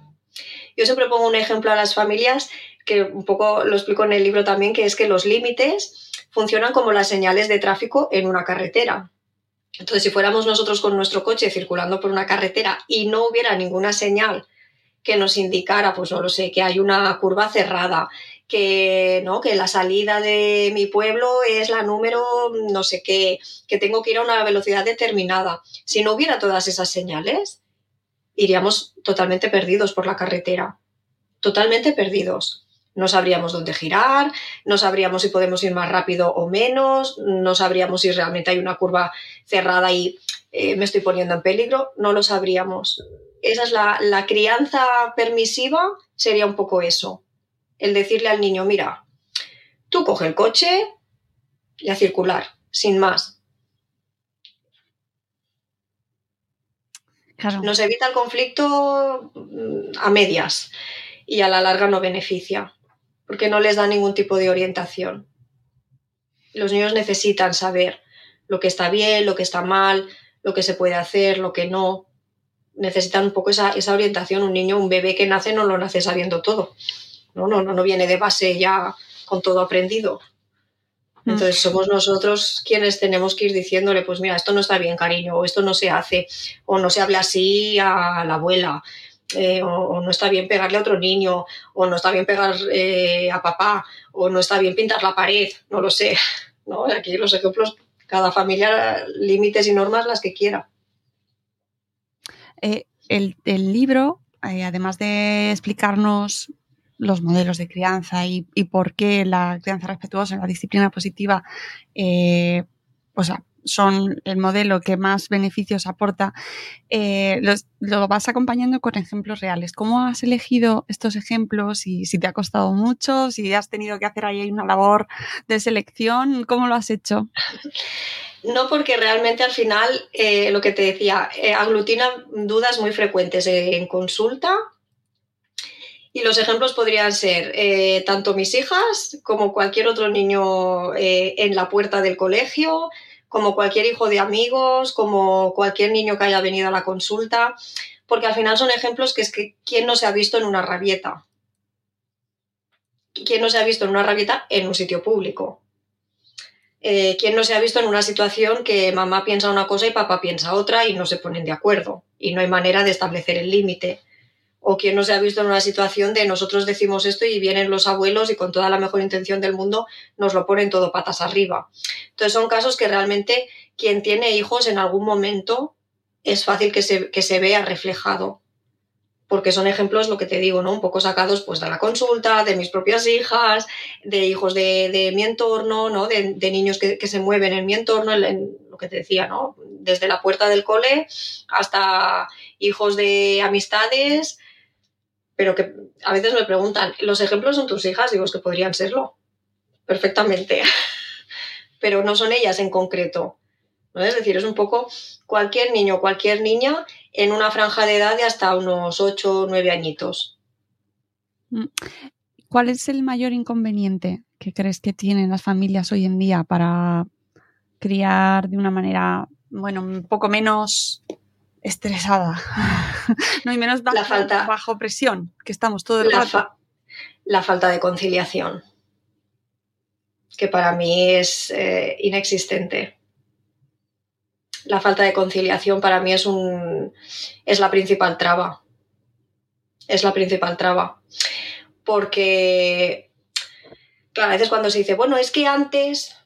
Yo siempre pongo un ejemplo a las familias que un poco lo explico en el libro también, que es que los límites funcionan como las señales de tráfico en una carretera. Entonces, si fuéramos nosotros con nuestro coche circulando por una carretera y no hubiera ninguna señal que nos indicara, pues no lo sé, que hay una curva cerrada, que, ¿no? que la salida de mi pueblo es la número no sé qué, que tengo que ir a una velocidad determinada. Si no hubiera todas esas señales, iríamos totalmente perdidos por la carretera. Totalmente perdidos. No sabríamos dónde girar, no sabríamos si podemos ir más rápido o menos, no sabríamos si realmente hay una curva cerrada y eh, me estoy poniendo en peligro, no lo sabríamos. Esa es la, la crianza permisiva, sería un poco eso. El decirle al niño, mira, tú coge el coche y a circular, sin más. Nos evita el conflicto mm, a medias y a la larga no beneficia, porque no les da ningún tipo de orientación. Los niños necesitan saber lo que está bien, lo que está mal, lo que se puede hacer, lo que no. Necesitan un poco esa, esa orientación. Un niño, un bebé que nace no lo nace sabiendo todo. No, no, no, no viene de base ya con todo aprendido. Entonces somos nosotros quienes tenemos que ir diciéndole, pues mira, esto no está bien, cariño, o esto no se hace, o no se habla así a la abuela, eh, o, o no está bien pegarle a otro niño, o no está bien pegar eh, a papá, o no está bien pintar la pared, no lo sé. ¿no? Aquí los ejemplos, cada familia, límites y normas las que quiera. Eh, el, el libro, además de explicarnos los modelos de crianza y, y por qué la crianza respetuosa, la disciplina positiva, eh, o sea, son el modelo que más beneficios aporta, eh, lo vas acompañando con ejemplos reales. ¿Cómo has elegido estos ejemplos? Y si te ha costado mucho, si has tenido que hacer ahí una labor de selección, ¿cómo lo has hecho? No, porque realmente al final, eh, lo que te decía, aglutina dudas muy frecuentes en consulta y los ejemplos podrían ser eh, tanto mis hijas como cualquier otro niño eh, en la puerta del colegio, como cualquier hijo de amigos, como cualquier niño que haya venido a la consulta, porque al final son ejemplos que es que quién no se ha visto en una rabieta. ¿Quién no se ha visto en una rabieta en un sitio público? Eh, ¿Quién no se ha visto en una situación que mamá piensa una cosa y papá piensa otra y no se ponen de acuerdo? Y no hay manera de establecer el límite O quien no se ha visto en una situación de nosotros decimos esto y vienen los abuelos y con toda la mejor intención del mundo nos lo ponen todo patas arriba. Entonces son casos que realmente quien tiene hijos en algún momento es fácil que se, que se vea reflejado. Porque son ejemplos, lo que te digo, ¿no? Un poco sacados pues de la consulta, de mis propias hijas, de hijos de, de mi entorno, ¿no? De, niños que, que, se mueven en mi entorno, en, en lo que te decía, ¿no? Desde la puerta del cole hasta hijos de amistades, pero que a veces me preguntan, ¿los ejemplos son tus hijas? Digo, es que podrían serlo, perfectamente, pero no son ellas en concreto. ¿no? Es decir, es un poco cualquier niño, cualquier niña en una franja de edad de hasta unos 8 o 9 añitos. ¿Cuál es el mayor inconveniente que crees que tienen las familias hoy en día para criar de una manera, bueno, un poco menos estresada? no, y menos bajo, la falta, bajo presión, que estamos todo el la rato. Fa la falta de conciliación, que para mí es eh, inexistente la falta de conciliación para mí es un es la principal traba. Es la principal traba. Porque claro, a veces cuando se dice, bueno, es que antes,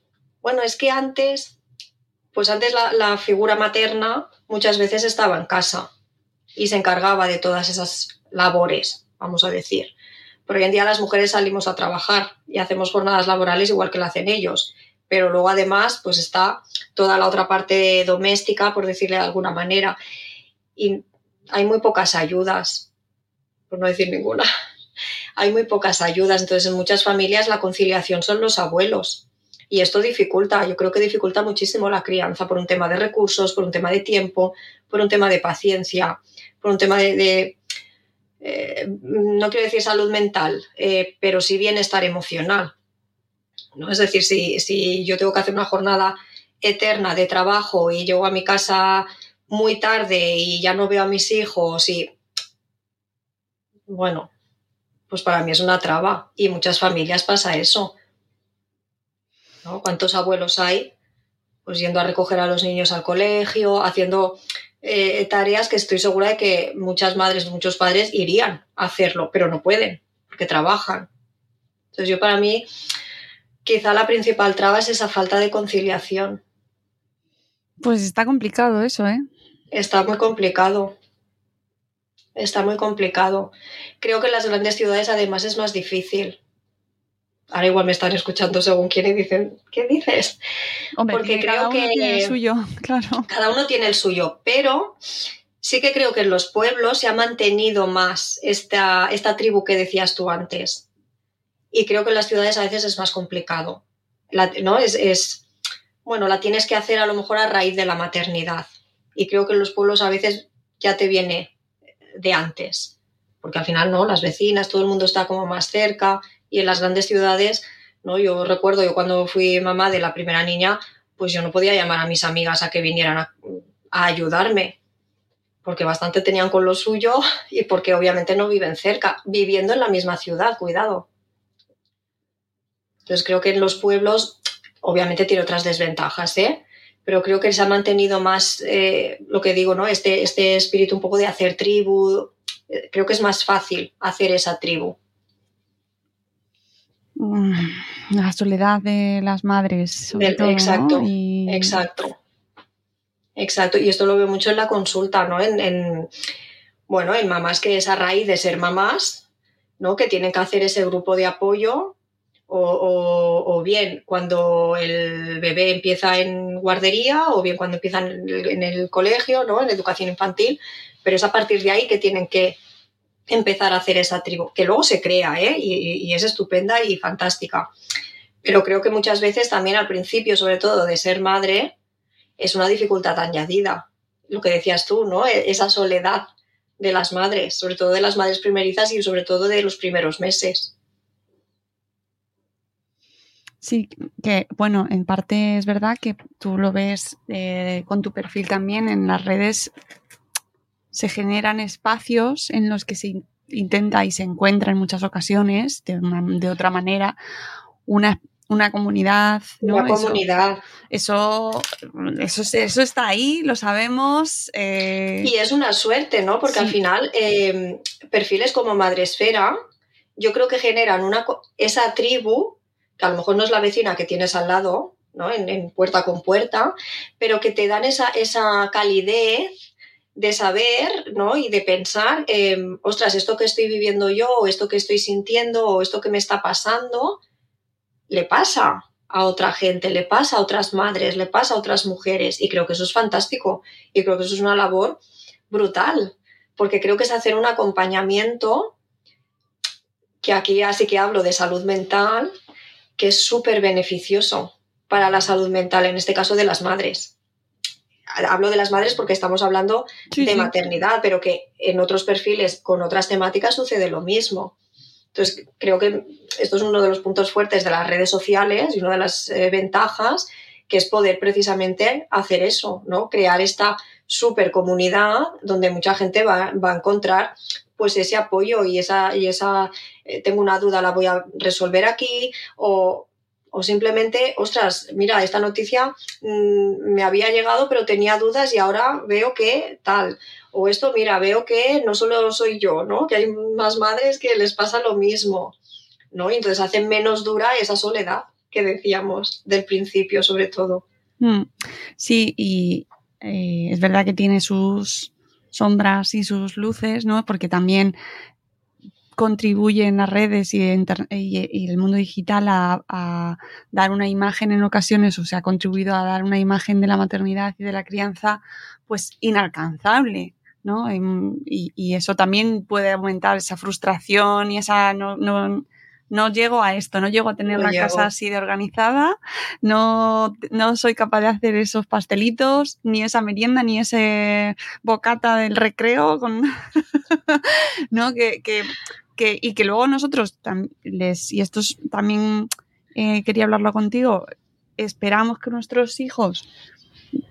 bueno, es que antes, pues antes la, figura materna muchas veces estaba en casa y se encargaba de todas esas labores, vamos a decir. Pero hoy en día las mujeres salimos a trabajar y hacemos jornadas laborales igual que lo hacen ellos pero luego además pues está toda la otra parte doméstica, por decirle de alguna manera, y hay muy pocas ayudas, por no decir ninguna. Hay muy pocas ayudas, entonces en muchas familias la conciliación son los abuelos. Y esto dificulta, yo creo que dificulta muchísimo la crianza por un tema de recursos, por un tema de tiempo, por un tema de paciencia, por un tema de, eh, no quiero decir salud mental, eh, pero sí bienestar emocional. ¿no? Es decir, si, si, yo tengo que hacer una jornada eterna de trabajo y llego a mi casa muy tarde y ya no veo a mis hijos y bueno, pues para mí es una traba y muchas familias pasa eso. ¿No? ¿Cuántos abuelos hay? Pues yendo a recoger a los niños al colegio, haciendo eh, tareas que estoy segura de que muchas madres, muchos padres irían a hacerlo, pero no pueden, porque trabajan. Entonces yo para mí, quizá la principal traba es esa falta de conciliación. Pues está complicado eso, ¿eh? Está muy complicado. Está muy complicado. Creo que en las grandes ciudades además es más difícil. Ahora igual me están escuchando según quién y dicen, ¿qué dices? Hombre, Porque creo cada uno que tiene el suyo, claro. Cada uno tiene el suyo, pero sí que creo que en los pueblos se ha mantenido más esta, esta tribu que decías tú antes. Y creo que en las ciudades a veces es más complicado. La, ¿no? Es, es, bueno, la tienes que hacer a lo mejor a raíz de la maternidad. Y creo que en los pueblos a veces ya te viene de antes. Porque al final, ¿no? Las vecinas, todo el mundo está como más cerca. Y en las grandes ciudades, ¿no? Yo recuerdo, yo cuando fui mamá de la primera niña, pues yo no podía llamar a mis amigas a que vinieran a, ayudarme. Porque bastante tenían con lo suyo y porque obviamente no viven cerca, viviendo en la misma ciudad, cuidado. Entonces creo que en los pueblos, obviamente tiene otras desventajas, ¿eh? pero creo que se ha mantenido más eh, lo que digo, ¿no? Este, este espíritu un poco de hacer tribu. Creo que es más fácil hacer esa tribu. La soledad de las madres. Sobre Del, todo, exacto, ¿no? y... exacto. Exacto. Y esto lo veo mucho en la consulta, ¿no? En, en, bueno, en mamás que es a raíz de ser mamás, ¿no? Que tienen que hacer ese grupo de apoyo o, o, o, bien cuando el bebé empieza en guardería o bien cuando empieza en el, en el, colegio, ¿no? en educación infantil, pero es a partir de ahí que tienen que empezar a hacer esa tribu, que luego se crea ¿eh? y, es estupenda y fantástica. Pero creo que muchas veces también al principio, sobre todo de ser madre, es una dificultad añadida. Lo que decías tú, ¿no? Esa soledad de las madres, sobre todo de las madres primerizas y sobre todo de los primeros meses. Sí, que bueno, en parte es verdad que tú lo ves eh, con tu perfil también en las redes. Se generan espacios en los que se intenta y se encuentra en muchas ocasiones, de, una, de otra manera, una una comunidad, ¿no? Una comunidad. Eso, eso, eso, eso está ahí, lo sabemos. eh, Y es una suerte, ¿no? Porque al final eh, perfiles como Madresfera, yo creo que generan una esa tribu, que a lo mejor no es la vecina que tienes al lado, ¿no? En, en puerta con puerta, pero que te dan esa, esa calidez de saber, ¿no? Y de pensar, eh, ostras, esto que estoy viviendo yo, o esto que estoy sintiendo, o esto que me está pasando, le pasa a otra gente, le pasa a otras madres, le pasa a otras mujeres. Y creo que eso es fantástico. Y creo que eso es una labor brutal. Porque creo que es hacer un acompañamiento, que aquí ya sí que hablo de salud mental, que es súper beneficioso para la salud mental, en este caso de las madres. Hablo de las madres porque estamos hablando Sí, de sí. maternidad, pero que en otros perfiles con otras temáticas sucede lo mismo. Entonces, creo que esto es uno de los puntos fuertes de las redes sociales y una de las eh, ventajas, que es poder precisamente hacer eso, ¿no? Crear esta super comunidad donde mucha gente va, va a encontrar pues ese apoyo y esa, y esa eh, tengo una duda, la voy a resolver aquí, o, o simplemente, ostras, mira, esta noticia mm, me había llegado, pero tenía dudas y ahora veo que tal. O esto, mira, veo que no solo soy yo, ¿no? Que hay más madres que les pasa lo mismo, ¿no? Y entonces hacen menos dura esa soledad que decíamos del principio, sobre todo. Mm, Sí, y eh, es verdad que tiene sus sombras y sus luces, ¿no? Porque también contribuyen las redes y, y- y el mundo digital a, a dar una imagen en ocasiones, o sea, ha contribuido a dar una imagen de la maternidad y de la crianza, pues inalcanzable, ¿no? Em, Y, y eso también puede aumentar esa frustración y esa no, no, no llego a esto, no llego a tener No la llego. casa así de organizada, no, no soy capaz de hacer esos pastelitos, ni esa merienda, ni ese bocata del recreo, con ¿no? Que, que, que- y que luego nosotros les, y esto es- también eh, quería hablarlo contigo, esperamos que nuestros hijos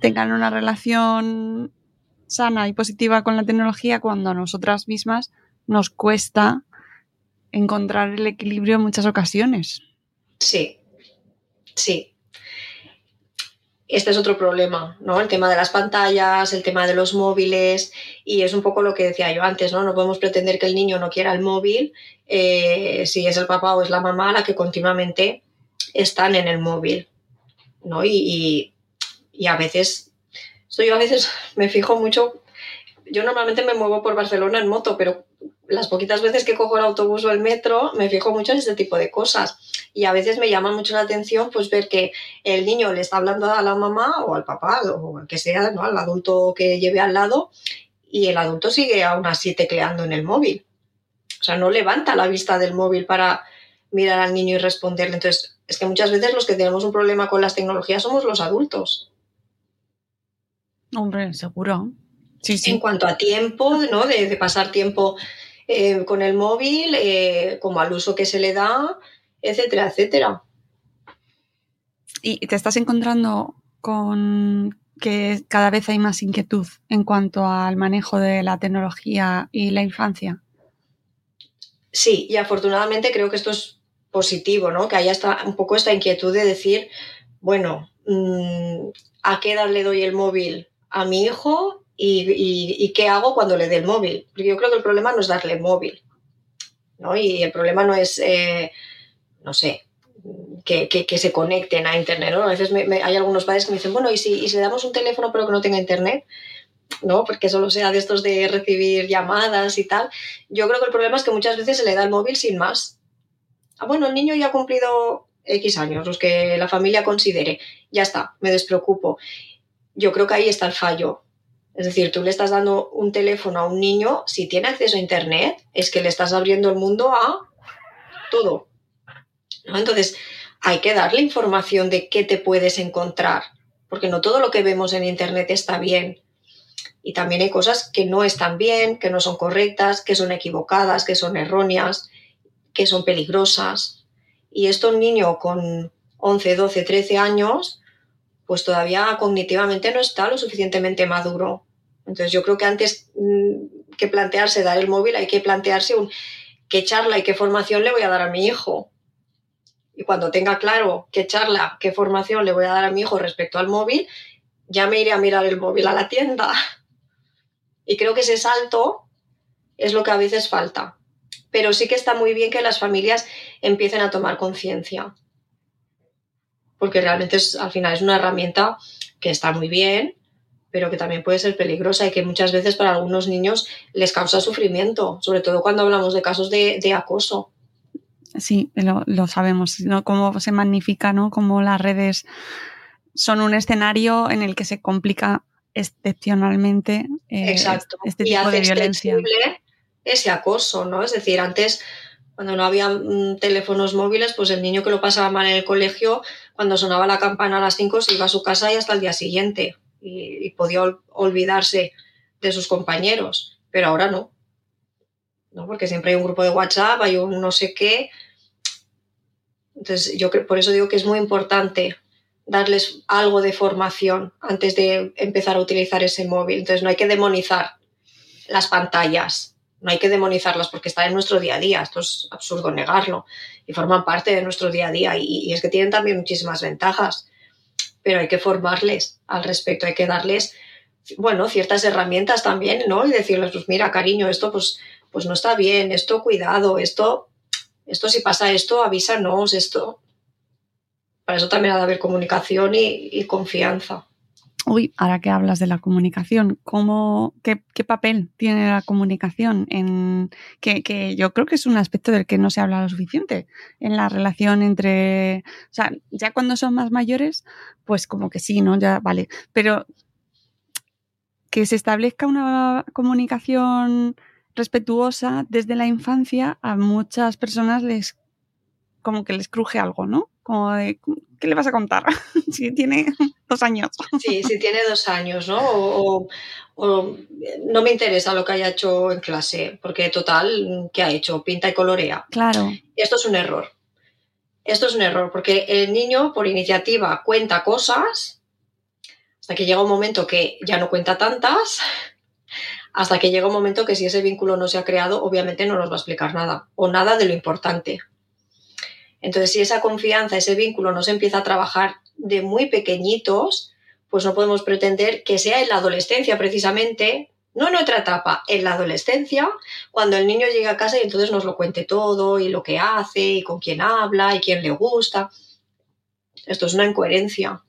tengan una relación sana y positiva con la tecnología cuando a nosotras mismas nos cuesta encontrar el equilibrio en muchas ocasiones. Sí, sí. Este es otro problema, ¿no? El tema de las pantallas, el tema de los móviles, y es un poco lo que decía yo antes, ¿no? No podemos pretender que el niño no quiera el móvil eh, si es el papá o es la mamá la que continuamente están en el móvil, ¿no? Y, y- y a veces, yo a veces me fijo mucho, yo normalmente me muevo por Barcelona en moto, pero las poquitas veces que cojo el autobús o el metro me fijo mucho en este tipo de cosas y a veces me llama mucho la atención pues ver que el niño le está hablando a la mamá o al papá o al que sea, ¿no? al adulto que lleve al lado y el adulto sigue aún así tecleando en el móvil. O sea, no levanta la vista del móvil para mirar al niño y responderle. Entonces, es que muchas veces los que tenemos un problema con las tecnologías somos los adultos. Hombre, seguro. Sí, sí. En cuanto a tiempo, ¿no? De, de pasar tiempo eh, con el móvil, eh, como al uso que se le da, etcétera, etcétera. Y te estás encontrando con que cada vez hay más inquietud en cuanto al manejo de la tecnología y la infancia. Sí, y afortunadamente creo que esto es positivo, ¿no? Que haya esta, un poco esta inquietud de decir, bueno, mm, ¿a qué edad le doy el móvil a mi hijo y, y- y qué hago cuando le dé el móvil? Porque yo creo que el problema no es darle el móvil, ¿no? Y el problema no es, eh, no sé, que, que- se conecten a Internet, ¿no? A veces me- hay algunos padres que me dicen, bueno, ¿y si, y si le damos un teléfono pero que no tenga Internet? ¿no? Porque solo sea de estos de recibir llamadas y tal. Yo creo que el problema es que muchas veces se le da el móvil sin más. Ah, bueno, el niño ya ha cumplido X años, los que la familia considere. Ya está, me despreocupo. Yo creo que ahí está el fallo. Es decir, tú le estás dando un teléfono a un niño, si tiene acceso a Internet, es que le estás abriendo el mundo a todo. Entonces, hay que darle información de qué te puedes encontrar, porque no todo lo que vemos en Internet está bien. Y también hay cosas que no están bien, que no son correctas, que son equivocadas, que son erróneas, que son peligrosas. Y esto un niño con 11, 12, 13 años, pues todavía cognitivamente no está lo suficientemente maduro. Entonces yo creo que antes mm, que plantearse dar el móvil hay que plantearse un qué charla y qué formación le voy a dar a mi hijo. Y cuando tenga claro qué charla, qué formación le voy a dar a mi hijo respecto al móvil, ya me iré a mirar el móvil a la tienda. Y creo que ese salto es lo que a veces falta. Pero sí que está muy bien que las familias empiecen a tomar conciencia. Porque realmente es, al final es una herramienta que está muy bien, pero que también puede ser peligrosa y que muchas veces para algunos niños les causa sufrimiento, sobre todo cuando hablamos de casos de, de acoso. Sí, lo, lo, sabemos, ¿no? Cómo se magnifica, ¿no? Cómo las redes son un escenario en el que se complica excepcionalmente eh, Exacto. este y tipo hace de violencia. ese acoso, ¿no? Es decir, antes, cuando no había mm, teléfonos móviles, pues el niño que lo pasaba mal en el colegio, cuando sonaba la campana a las 5 se iba a su casa y hasta el día siguiente. Y, y podía ol- olvidarse de sus compañeros. Pero ahora no. ¿no? Porque siempre hay un grupo de WhatsApp, hay un no sé qué. Entonces, yo por eso digo que es muy importante darles algo de formación antes de empezar a utilizar ese móvil. Entonces, no hay que demonizar las pantallas, no hay que demonizarlas porque están en nuestro día a día. Esto es absurdo negarlo y forman parte de nuestro día a día y, y es que tienen también muchísimas ventajas, pero hay que formarles al respecto, hay que darles, bueno, ciertas herramientas también, ¿no? Y decirles, pues mira, cariño, esto pues, pues no está bien, esto cuidado, esto, esto si pasa esto, avísanos, esto. Para eso también ha de haber comunicación y, confianza. Uy, ahora que hablas de la comunicación, ¿cómo, qué, papel tiene la comunicación? En, que yo creo que es un aspecto del que no se habla lo suficiente en la relación entre. O sea, ya cuando son más mayores, pues como que sí, ¿no? Ya vale. Pero que se establezca una comunicación respetuosa desde la infancia, a muchas personas les como que les cruje algo, ¿no? Como de, ¿qué le vas a contar? si tiene dos años. Sí, si tiene dos años, ¿no? O, o- o no me interesa lo que haya hecho en clase, porque total, ¿qué ha hecho? Pinta y colorea. Claro. Esto es un error. Esto es un error, porque el niño por iniciativa cuenta cosas hasta que llega un momento que ya no cuenta tantas, hasta que llega un momento que si ese vínculo no se ha creado, obviamente no nos va a explicar nada o nada de lo importante. Entonces, si esa confianza, ese vínculo no se empieza a trabajar de muy pequeñitos, pues no podemos pretender que sea en la adolescencia precisamente, no en otra etapa, en la adolescencia, cuando el niño llega a casa y entonces nos lo cuente todo y lo que hace y con quién habla y quién le gusta. Esto es una incoherencia.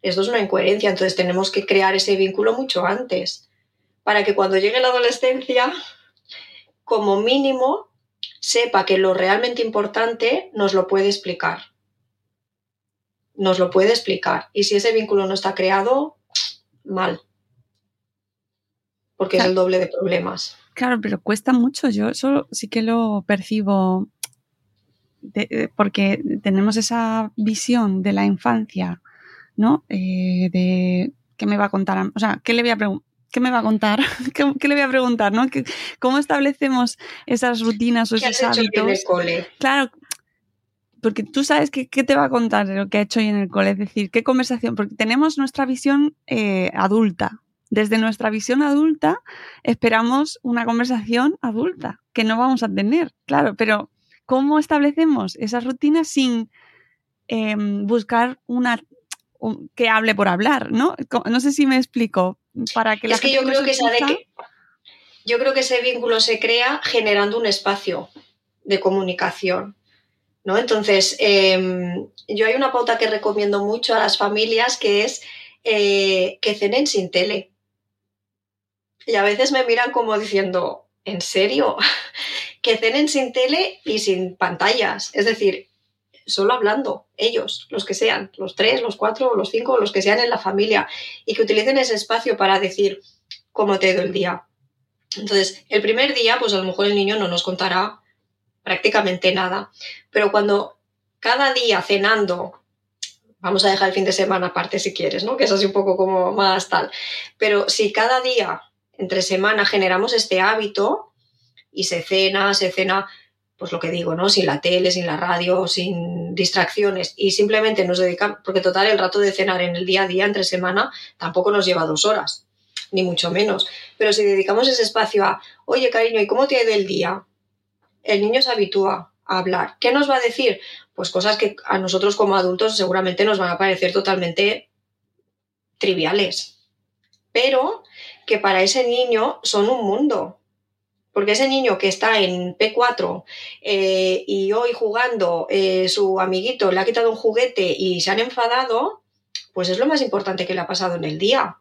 Esto es una incoherencia, entonces tenemos que crear ese vínculo mucho antes, para que cuando llegue la adolescencia, como mínimo, sepa que lo realmente importante nos lo puede explicar. Nos lo puede explicar. Y si ese vínculo no está creado, mal. Porque es el doble de problemas. Claro, pero cuesta mucho. Yo eso sí que lo percibo de- de- porque tenemos esa visión de la infancia, ¿no? Eh, de qué me va a contar, o sea, qué le voy a preguntar. ¿Qué me va a contar? ¿Qué, qué le voy a preguntar? ¿no? ¿Qué- ¿Cómo establecemos esas rutinas o ¿Qué has esos hecho en el hábitos? cole? Claro, porque tú sabes que, qué te va a contar de lo que ha hecho hoy en el cole, es decir, qué conversación, porque tenemos nuestra visión eh, adulta. Desde nuestra visión adulta esperamos una conversación adulta que no vamos a tener, claro, pero ¿cómo establecemos esas rutinas sin eh, buscar una un- que hable por hablar, ¿no? No sé si me explico. Para que la es que gente yo nos creo que, esa de escucha- que yo creo que ese vínculo se crea generando un espacio de comunicación. ¿no? Entonces, eh, yo hay una pauta que recomiendo mucho a las familias que es eh, que cenen sin tele. Y a veces me miran como diciendo, ¿en serio? que cenen sin tele y sin pantallas. Es decir, solo hablando, ellos, los que sean, los tres, los cuatro, los cinco, los que sean en la familia, y que utilicen ese espacio para decir cómo te ha ido el día. Entonces, el primer día, pues a lo mejor el niño no nos contará prácticamente nada, pero cuando cada día cenando, vamos a dejar el fin de semana aparte si quieres, ¿no? Que es así un poco como más tal, pero si cada día entre semana generamos este hábito y se cena, se cena pues lo que digo, ¿no? Sin la tele, sin la radio, sin distracciones y simplemente nos dedicamos, porque total el rato de cenar en el día a día entre semana tampoco nos lleva dos horas, ni mucho menos. Pero si dedicamos ese espacio a, oye cariño, ¿y cómo te ha ido el día? El niño se habitúa a hablar. ¿Qué nos va a decir? Pues cosas que a nosotros como adultos seguramente nos van a parecer totalmente triviales, pero que para ese niño son un mundo. Porque ese niño que está en P4 eh, y hoy jugando eh, su amiguito le ha quitado un juguete y se han enfadado, pues es lo más importante que le ha pasado en el día.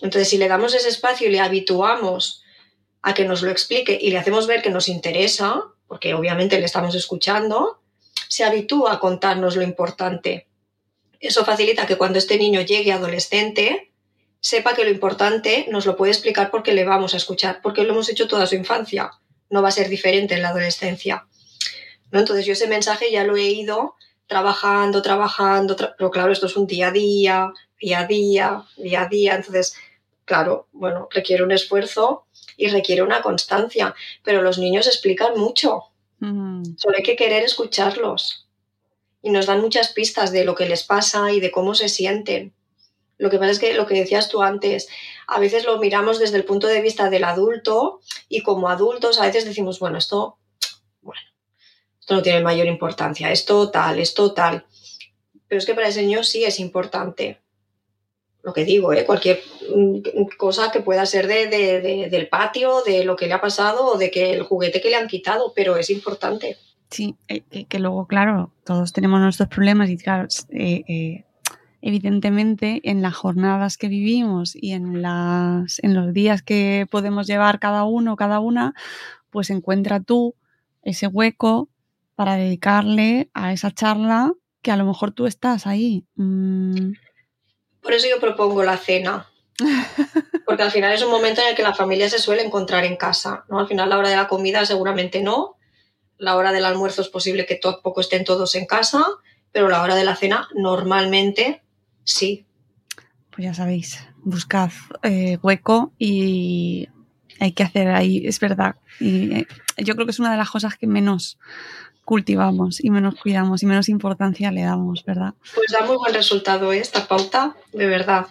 Entonces, si le damos ese espacio y le habituamos a que nos lo explique y le hacemos ver que nos interesa, porque obviamente le estamos escuchando, se habitúa a contarnos lo importante. Eso facilita que cuando este niño llegue adolescente, sepa que lo importante nos lo puede explicar porque le vamos a escuchar, porque lo hemos hecho toda su infancia. No va a ser diferente en la adolescencia. ¿No? Entonces yo ese mensaje ya lo he ido trabajando, trabajando, pero claro, esto es un día a día, día a día, día a día. Entonces, claro, bueno, requiere un esfuerzo y requiere una constancia, pero los niños explican mucho. Solo hay que querer escucharlos. Y nos dan muchas pistas de lo que les pasa y de cómo se sienten. Lo que pasa es que lo que decías tú antes, a veces lo miramos desde el punto de vista del adulto y como adultos a veces decimos, bueno, esto, bueno, esto no tiene mayor importancia, esto tal, esto tal. Pero es que para ese niño sí es importante. Lo que digo, ¿eh? cualquier mm, cosa que pueda ser de, de, del patio, de lo que le ha pasado o de que el juguete que le han quitado, pero es importante. Sí, eh, que luego, claro, todos tenemos nuestros problemas y claro, eh, eh, evidentemente en las jornadas que vivimos y en, las, en los días que podemos llevar cada uno, cada una, pues encuentra tú ese hueco para dedicarle a esa charla que a lo mejor tú estás ahí. Mm. Por eso yo propongo la cena. Porque al final es un momento en el que la familia se suele encontrar en casa. ¿no? Al final la hora de la comida seguramente no. La hora del almuerzo es posible que tampoco estén todos en casa, pero la hora de la cena normalmente sí. Pues ya sabéis, buscad eh, hueco y hay que hacer ahí, es verdad. Y eh, yo creo que es una de las cosas que menos cultivamos y menos cuidamos y menos importancia le damos, ¿verdad? Pues da muy buen resultado ¿eh? esta pauta, de verdad.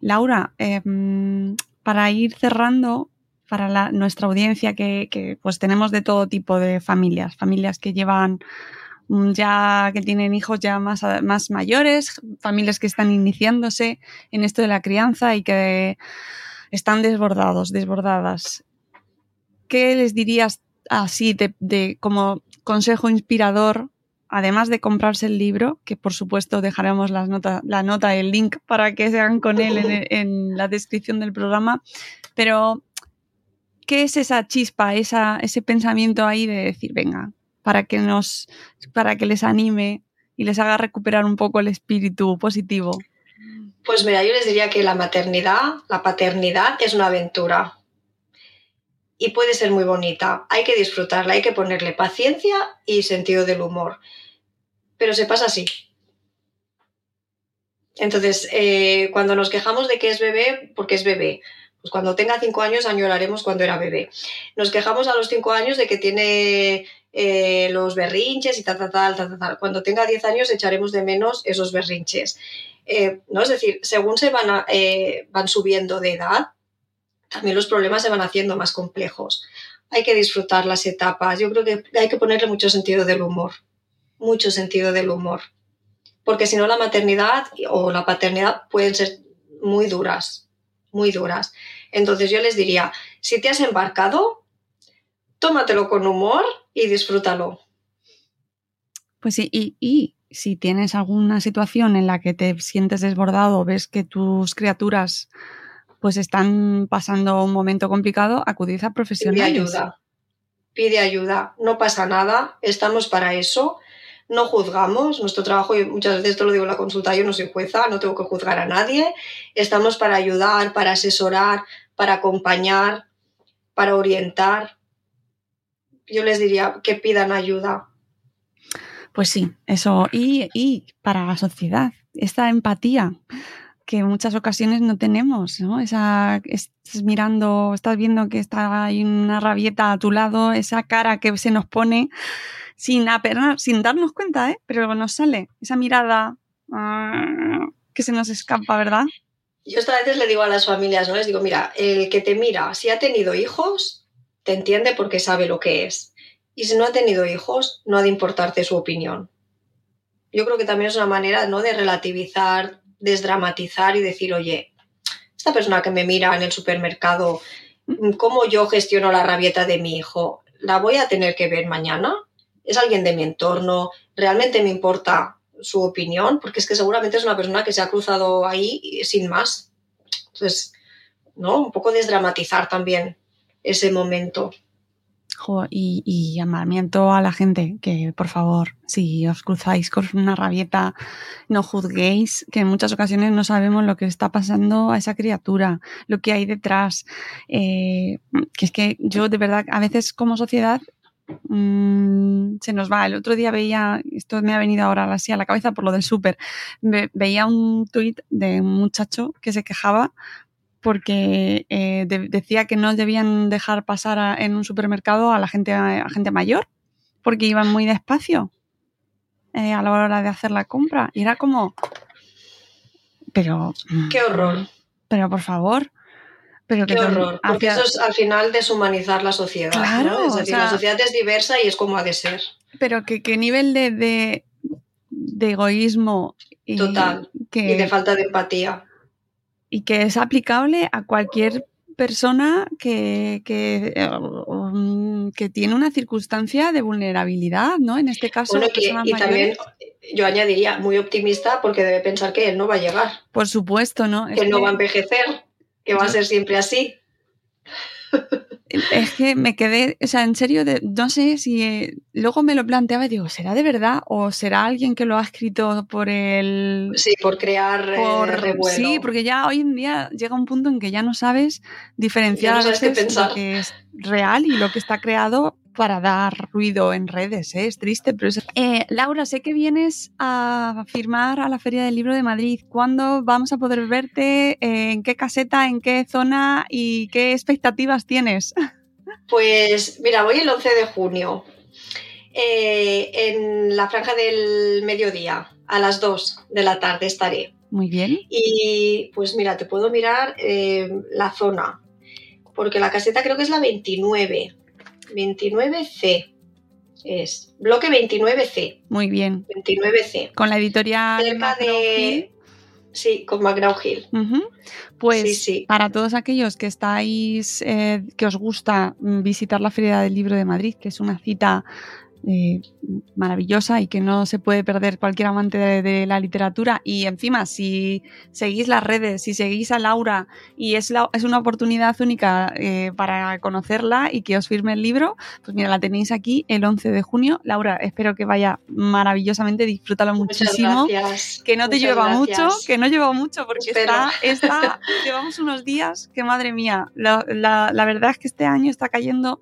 Laura, em, para ir cerrando, para nuestra audiencia que, que, pues tenemos de todo tipo de familias, familias que llevan ya que tienen hijos ya más, más mayores, familias que están iniciándose en esto de la crianza y que están desbordados, desbordadas. ¿Qué les dirías así de, como consejo inspirador además de comprarse el libro, que por supuesto dejaremos las nota, la nota, el link para que se hagan con él en, en, la descripción del programa, pero ¿qué es esa chispa, esa, ese pensamiento ahí de decir, venga, para que nos, para que les anime y les haga recuperar un poco el espíritu positivo? Pues mira, yo les diría que la maternidad, la paternidad es una aventura y puede ser muy bonita. Hay que disfrutarla, hay que ponerle paciencia y sentido del humor. Pero se pasa así. Entonces, eh, cuando nos quejamos de que es bebé, porque es bebé, pues cuando tenga cinco años añoraremos cuando era bebé. Nos quejamos a los cinco años de que tiene eh, los berrinches y tal, tal, tal, tal, tal. Cuando tenga 10 años echaremos de menos esos berrinches. Eh, ¿no? Es decir, según se van, eh, van subiendo de edad, también los problemas se van haciendo más complejos. Hay que disfrutar las etapas. Yo creo que hay que ponerle mucho sentido del humor. Mucho sentido del humor. Porque si no, la maternidad o la paternidad pueden ser muy duras. Muy duras. Entonces yo les diría, si te has embarcado, tómatelo con humor y disfrútalo. Pues sí, y, si tienes alguna situación en la que te sientes desbordado, ves que tus criaturas pues están pasando un momento complicado, acudid a profesionales. Pide ayuda. Pide ayuda. No pasa nada. Estamos para eso. No juzgamos. Nuestro trabajo, muchas veces te lo digo en la consulta, yo no soy jueza, no tengo que juzgar a nadie. Estamos para ayudar, para asesorar, para acompañar, para orientar yo les diría que pidan ayuda. Pues sí, eso. Y, para la sociedad, esta empatía que en muchas ocasiones no tenemos, ¿no? Esa, estás mirando, estás viendo que está hay una rabieta a tu lado, esa cara que se nos pone sin apenas, sin darnos cuenta, ¿eh? Pero nos sale esa mirada ah, que se nos escapa, ¿verdad? Yo esta veces le digo a las familias, ¿no? Les digo, mira, el que te mira, si ha tenido hijos, entiende porque sabe lo que es. Y si no ha tenido hijos, no ha de importarte su opinión. Yo creo que también es una manera ¿no? de relativizar, desdramatizar y decir, oye, esta persona que me mira en el supermercado, ¿cómo yo gestiono la rabieta de mi hijo? ¿La voy a tener que ver mañana? ¿Es alguien de mi entorno? ¿Realmente me importa su opinión? Porque es que seguramente es una persona que se ha cruzado ahí sin más. Entonces, ¿no? Un poco desdramatizar también ese momento. Y, y, llamamiento a la gente que, por favor, si os cruzáis con una rabieta, no juzguéis, que en muchas ocasiones no sabemos lo que está pasando a esa criatura, lo que hay detrás. Eh, que es que yo, de verdad, a veces como sociedad mmm, se nos va. El otro día veía, esto me ha venido ahora así a la cabeza por lo del súper, ve, veía un tuit de un muchacho que se quejaba porque eh, de, decía que no debían dejar pasar a, en un supermercado a la gente, a gente mayor, porque iban muy despacio eh, a la hora de hacer la compra. Y era como, pero... Qué horror. Pero por favor. Pero Qué horror. Porque eso es al final deshumanizar la sociedad. Claro. ¿no? Es decir, o sea, la sociedad es diversa y es como ha de ser. Pero que, que nivel de, de, de egoísmo. Y Total. Que, y de falta de empatía y que es aplicable a cualquier persona que, que, um, que, tiene una circunstancia de vulnerabilidad, ¿no? En este caso, bueno, que, y también yo añadiría muy optimista porque debe pensar que él no va a llegar. Por supuesto, ¿no? Que no va a envejecer, que va a ser siempre así. Es que me quedé, o sea, en serio, de, no sé si eh, luego me lo planteaba y digo, ¿será de verdad o será alguien que lo ha escrito por el... Sí, por crear por, eh, revuelo. Sí, porque ya hoy en día llega un punto en que ya no sabes diferenciar no sabes a veces lo que es real y lo que está creado para dar ruido en redes, ¿eh? es triste, pero es... Eh, Laura, sé que vienes a firmar a la Feria del Libro de Madrid. ¿Cuándo vamos a poder verte? Eh, ¿En qué caseta? ¿En qué zona? ¿Y qué expectativas tienes? Pues mira, voy el 11 de junio, eh, en la franja del mediodía, a las 2 de la tarde estaré. Muy bien. Y pues mira, te puedo mirar la zona, porque la caseta creo que es la 29. 29C. Es bloque 29C. Muy bien. 29C. Con la editorial. Cerca de. Sí, con McGraw Hill. Uh -huh. Pues sí, sí. para todos aquellos que estáis, eh, que os gusta visitar la Feria del Libro de Madrid, que es una cita eh, maravillosa y que no se puede perder cualquier amante de, de, la literatura. Y encima, si seguís las redes, si seguís a Laura y es, la, es una oportunidad única eh, para conocerla y que os firme el libro, pues mira, la tenéis aquí el 11 de junio. Laura, espero que vaya maravillosamente, disfrútalo muchísimo. Que no te Muchas gracias. mucho, que no lleva mucho, porque está, está, llevamos unos días que madre mía, la, la, la verdad es que este año está cayendo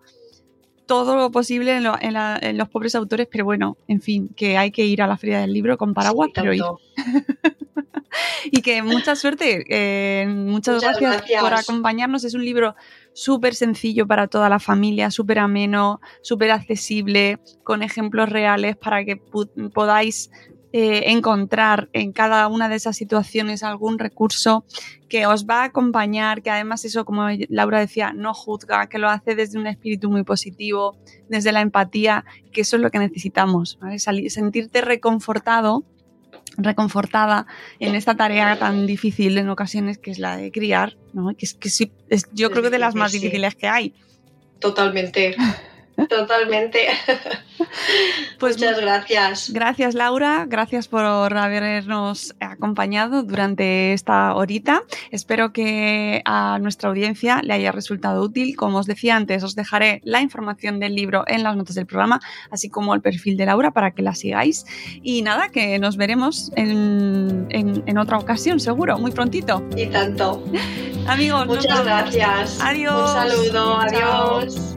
todo lo posible en, lo, en, la, en, los pobres autores, pero bueno, en fin, que hay que ir a la feria del libro con paraguas, Sí, pero ir. y que mucha suerte, eh, muchas, Muchas gracias, gracias. por acompañarnos. Es un libro súper sencillo para toda la familia, súper ameno, súper accesible, con ejemplos reales para que podáis eh, encontrar en cada una de esas situaciones algún recurso que os va a acompañar, que además eso, como Laura decía, no juzga, que lo hace desde un espíritu muy positivo, desde la empatía, que eso es lo que necesitamos, ¿vale? Salir, sentirte reconfortado, reconfortada en esta tarea tan difícil en ocasiones que es la de criar, ¿no? Que es que sí, es, yo creo que de las más difíciles que hay. Totalmente. Totalmente. Pues Muchas mu- gracias. Gracias Laura, gracias por habernos acompañado durante esta horita. Espero que a nuestra audiencia le haya resultado útil. Como os decía antes, os dejaré la información del libro en las notas del programa, así como el perfil de Laura para que la sigáis. Y nada, que nos veremos en, en- en otra ocasión, seguro, muy prontito. Y tanto. Amigos, Muchas gracias. Adiós. Un saludo. Chao. Adiós.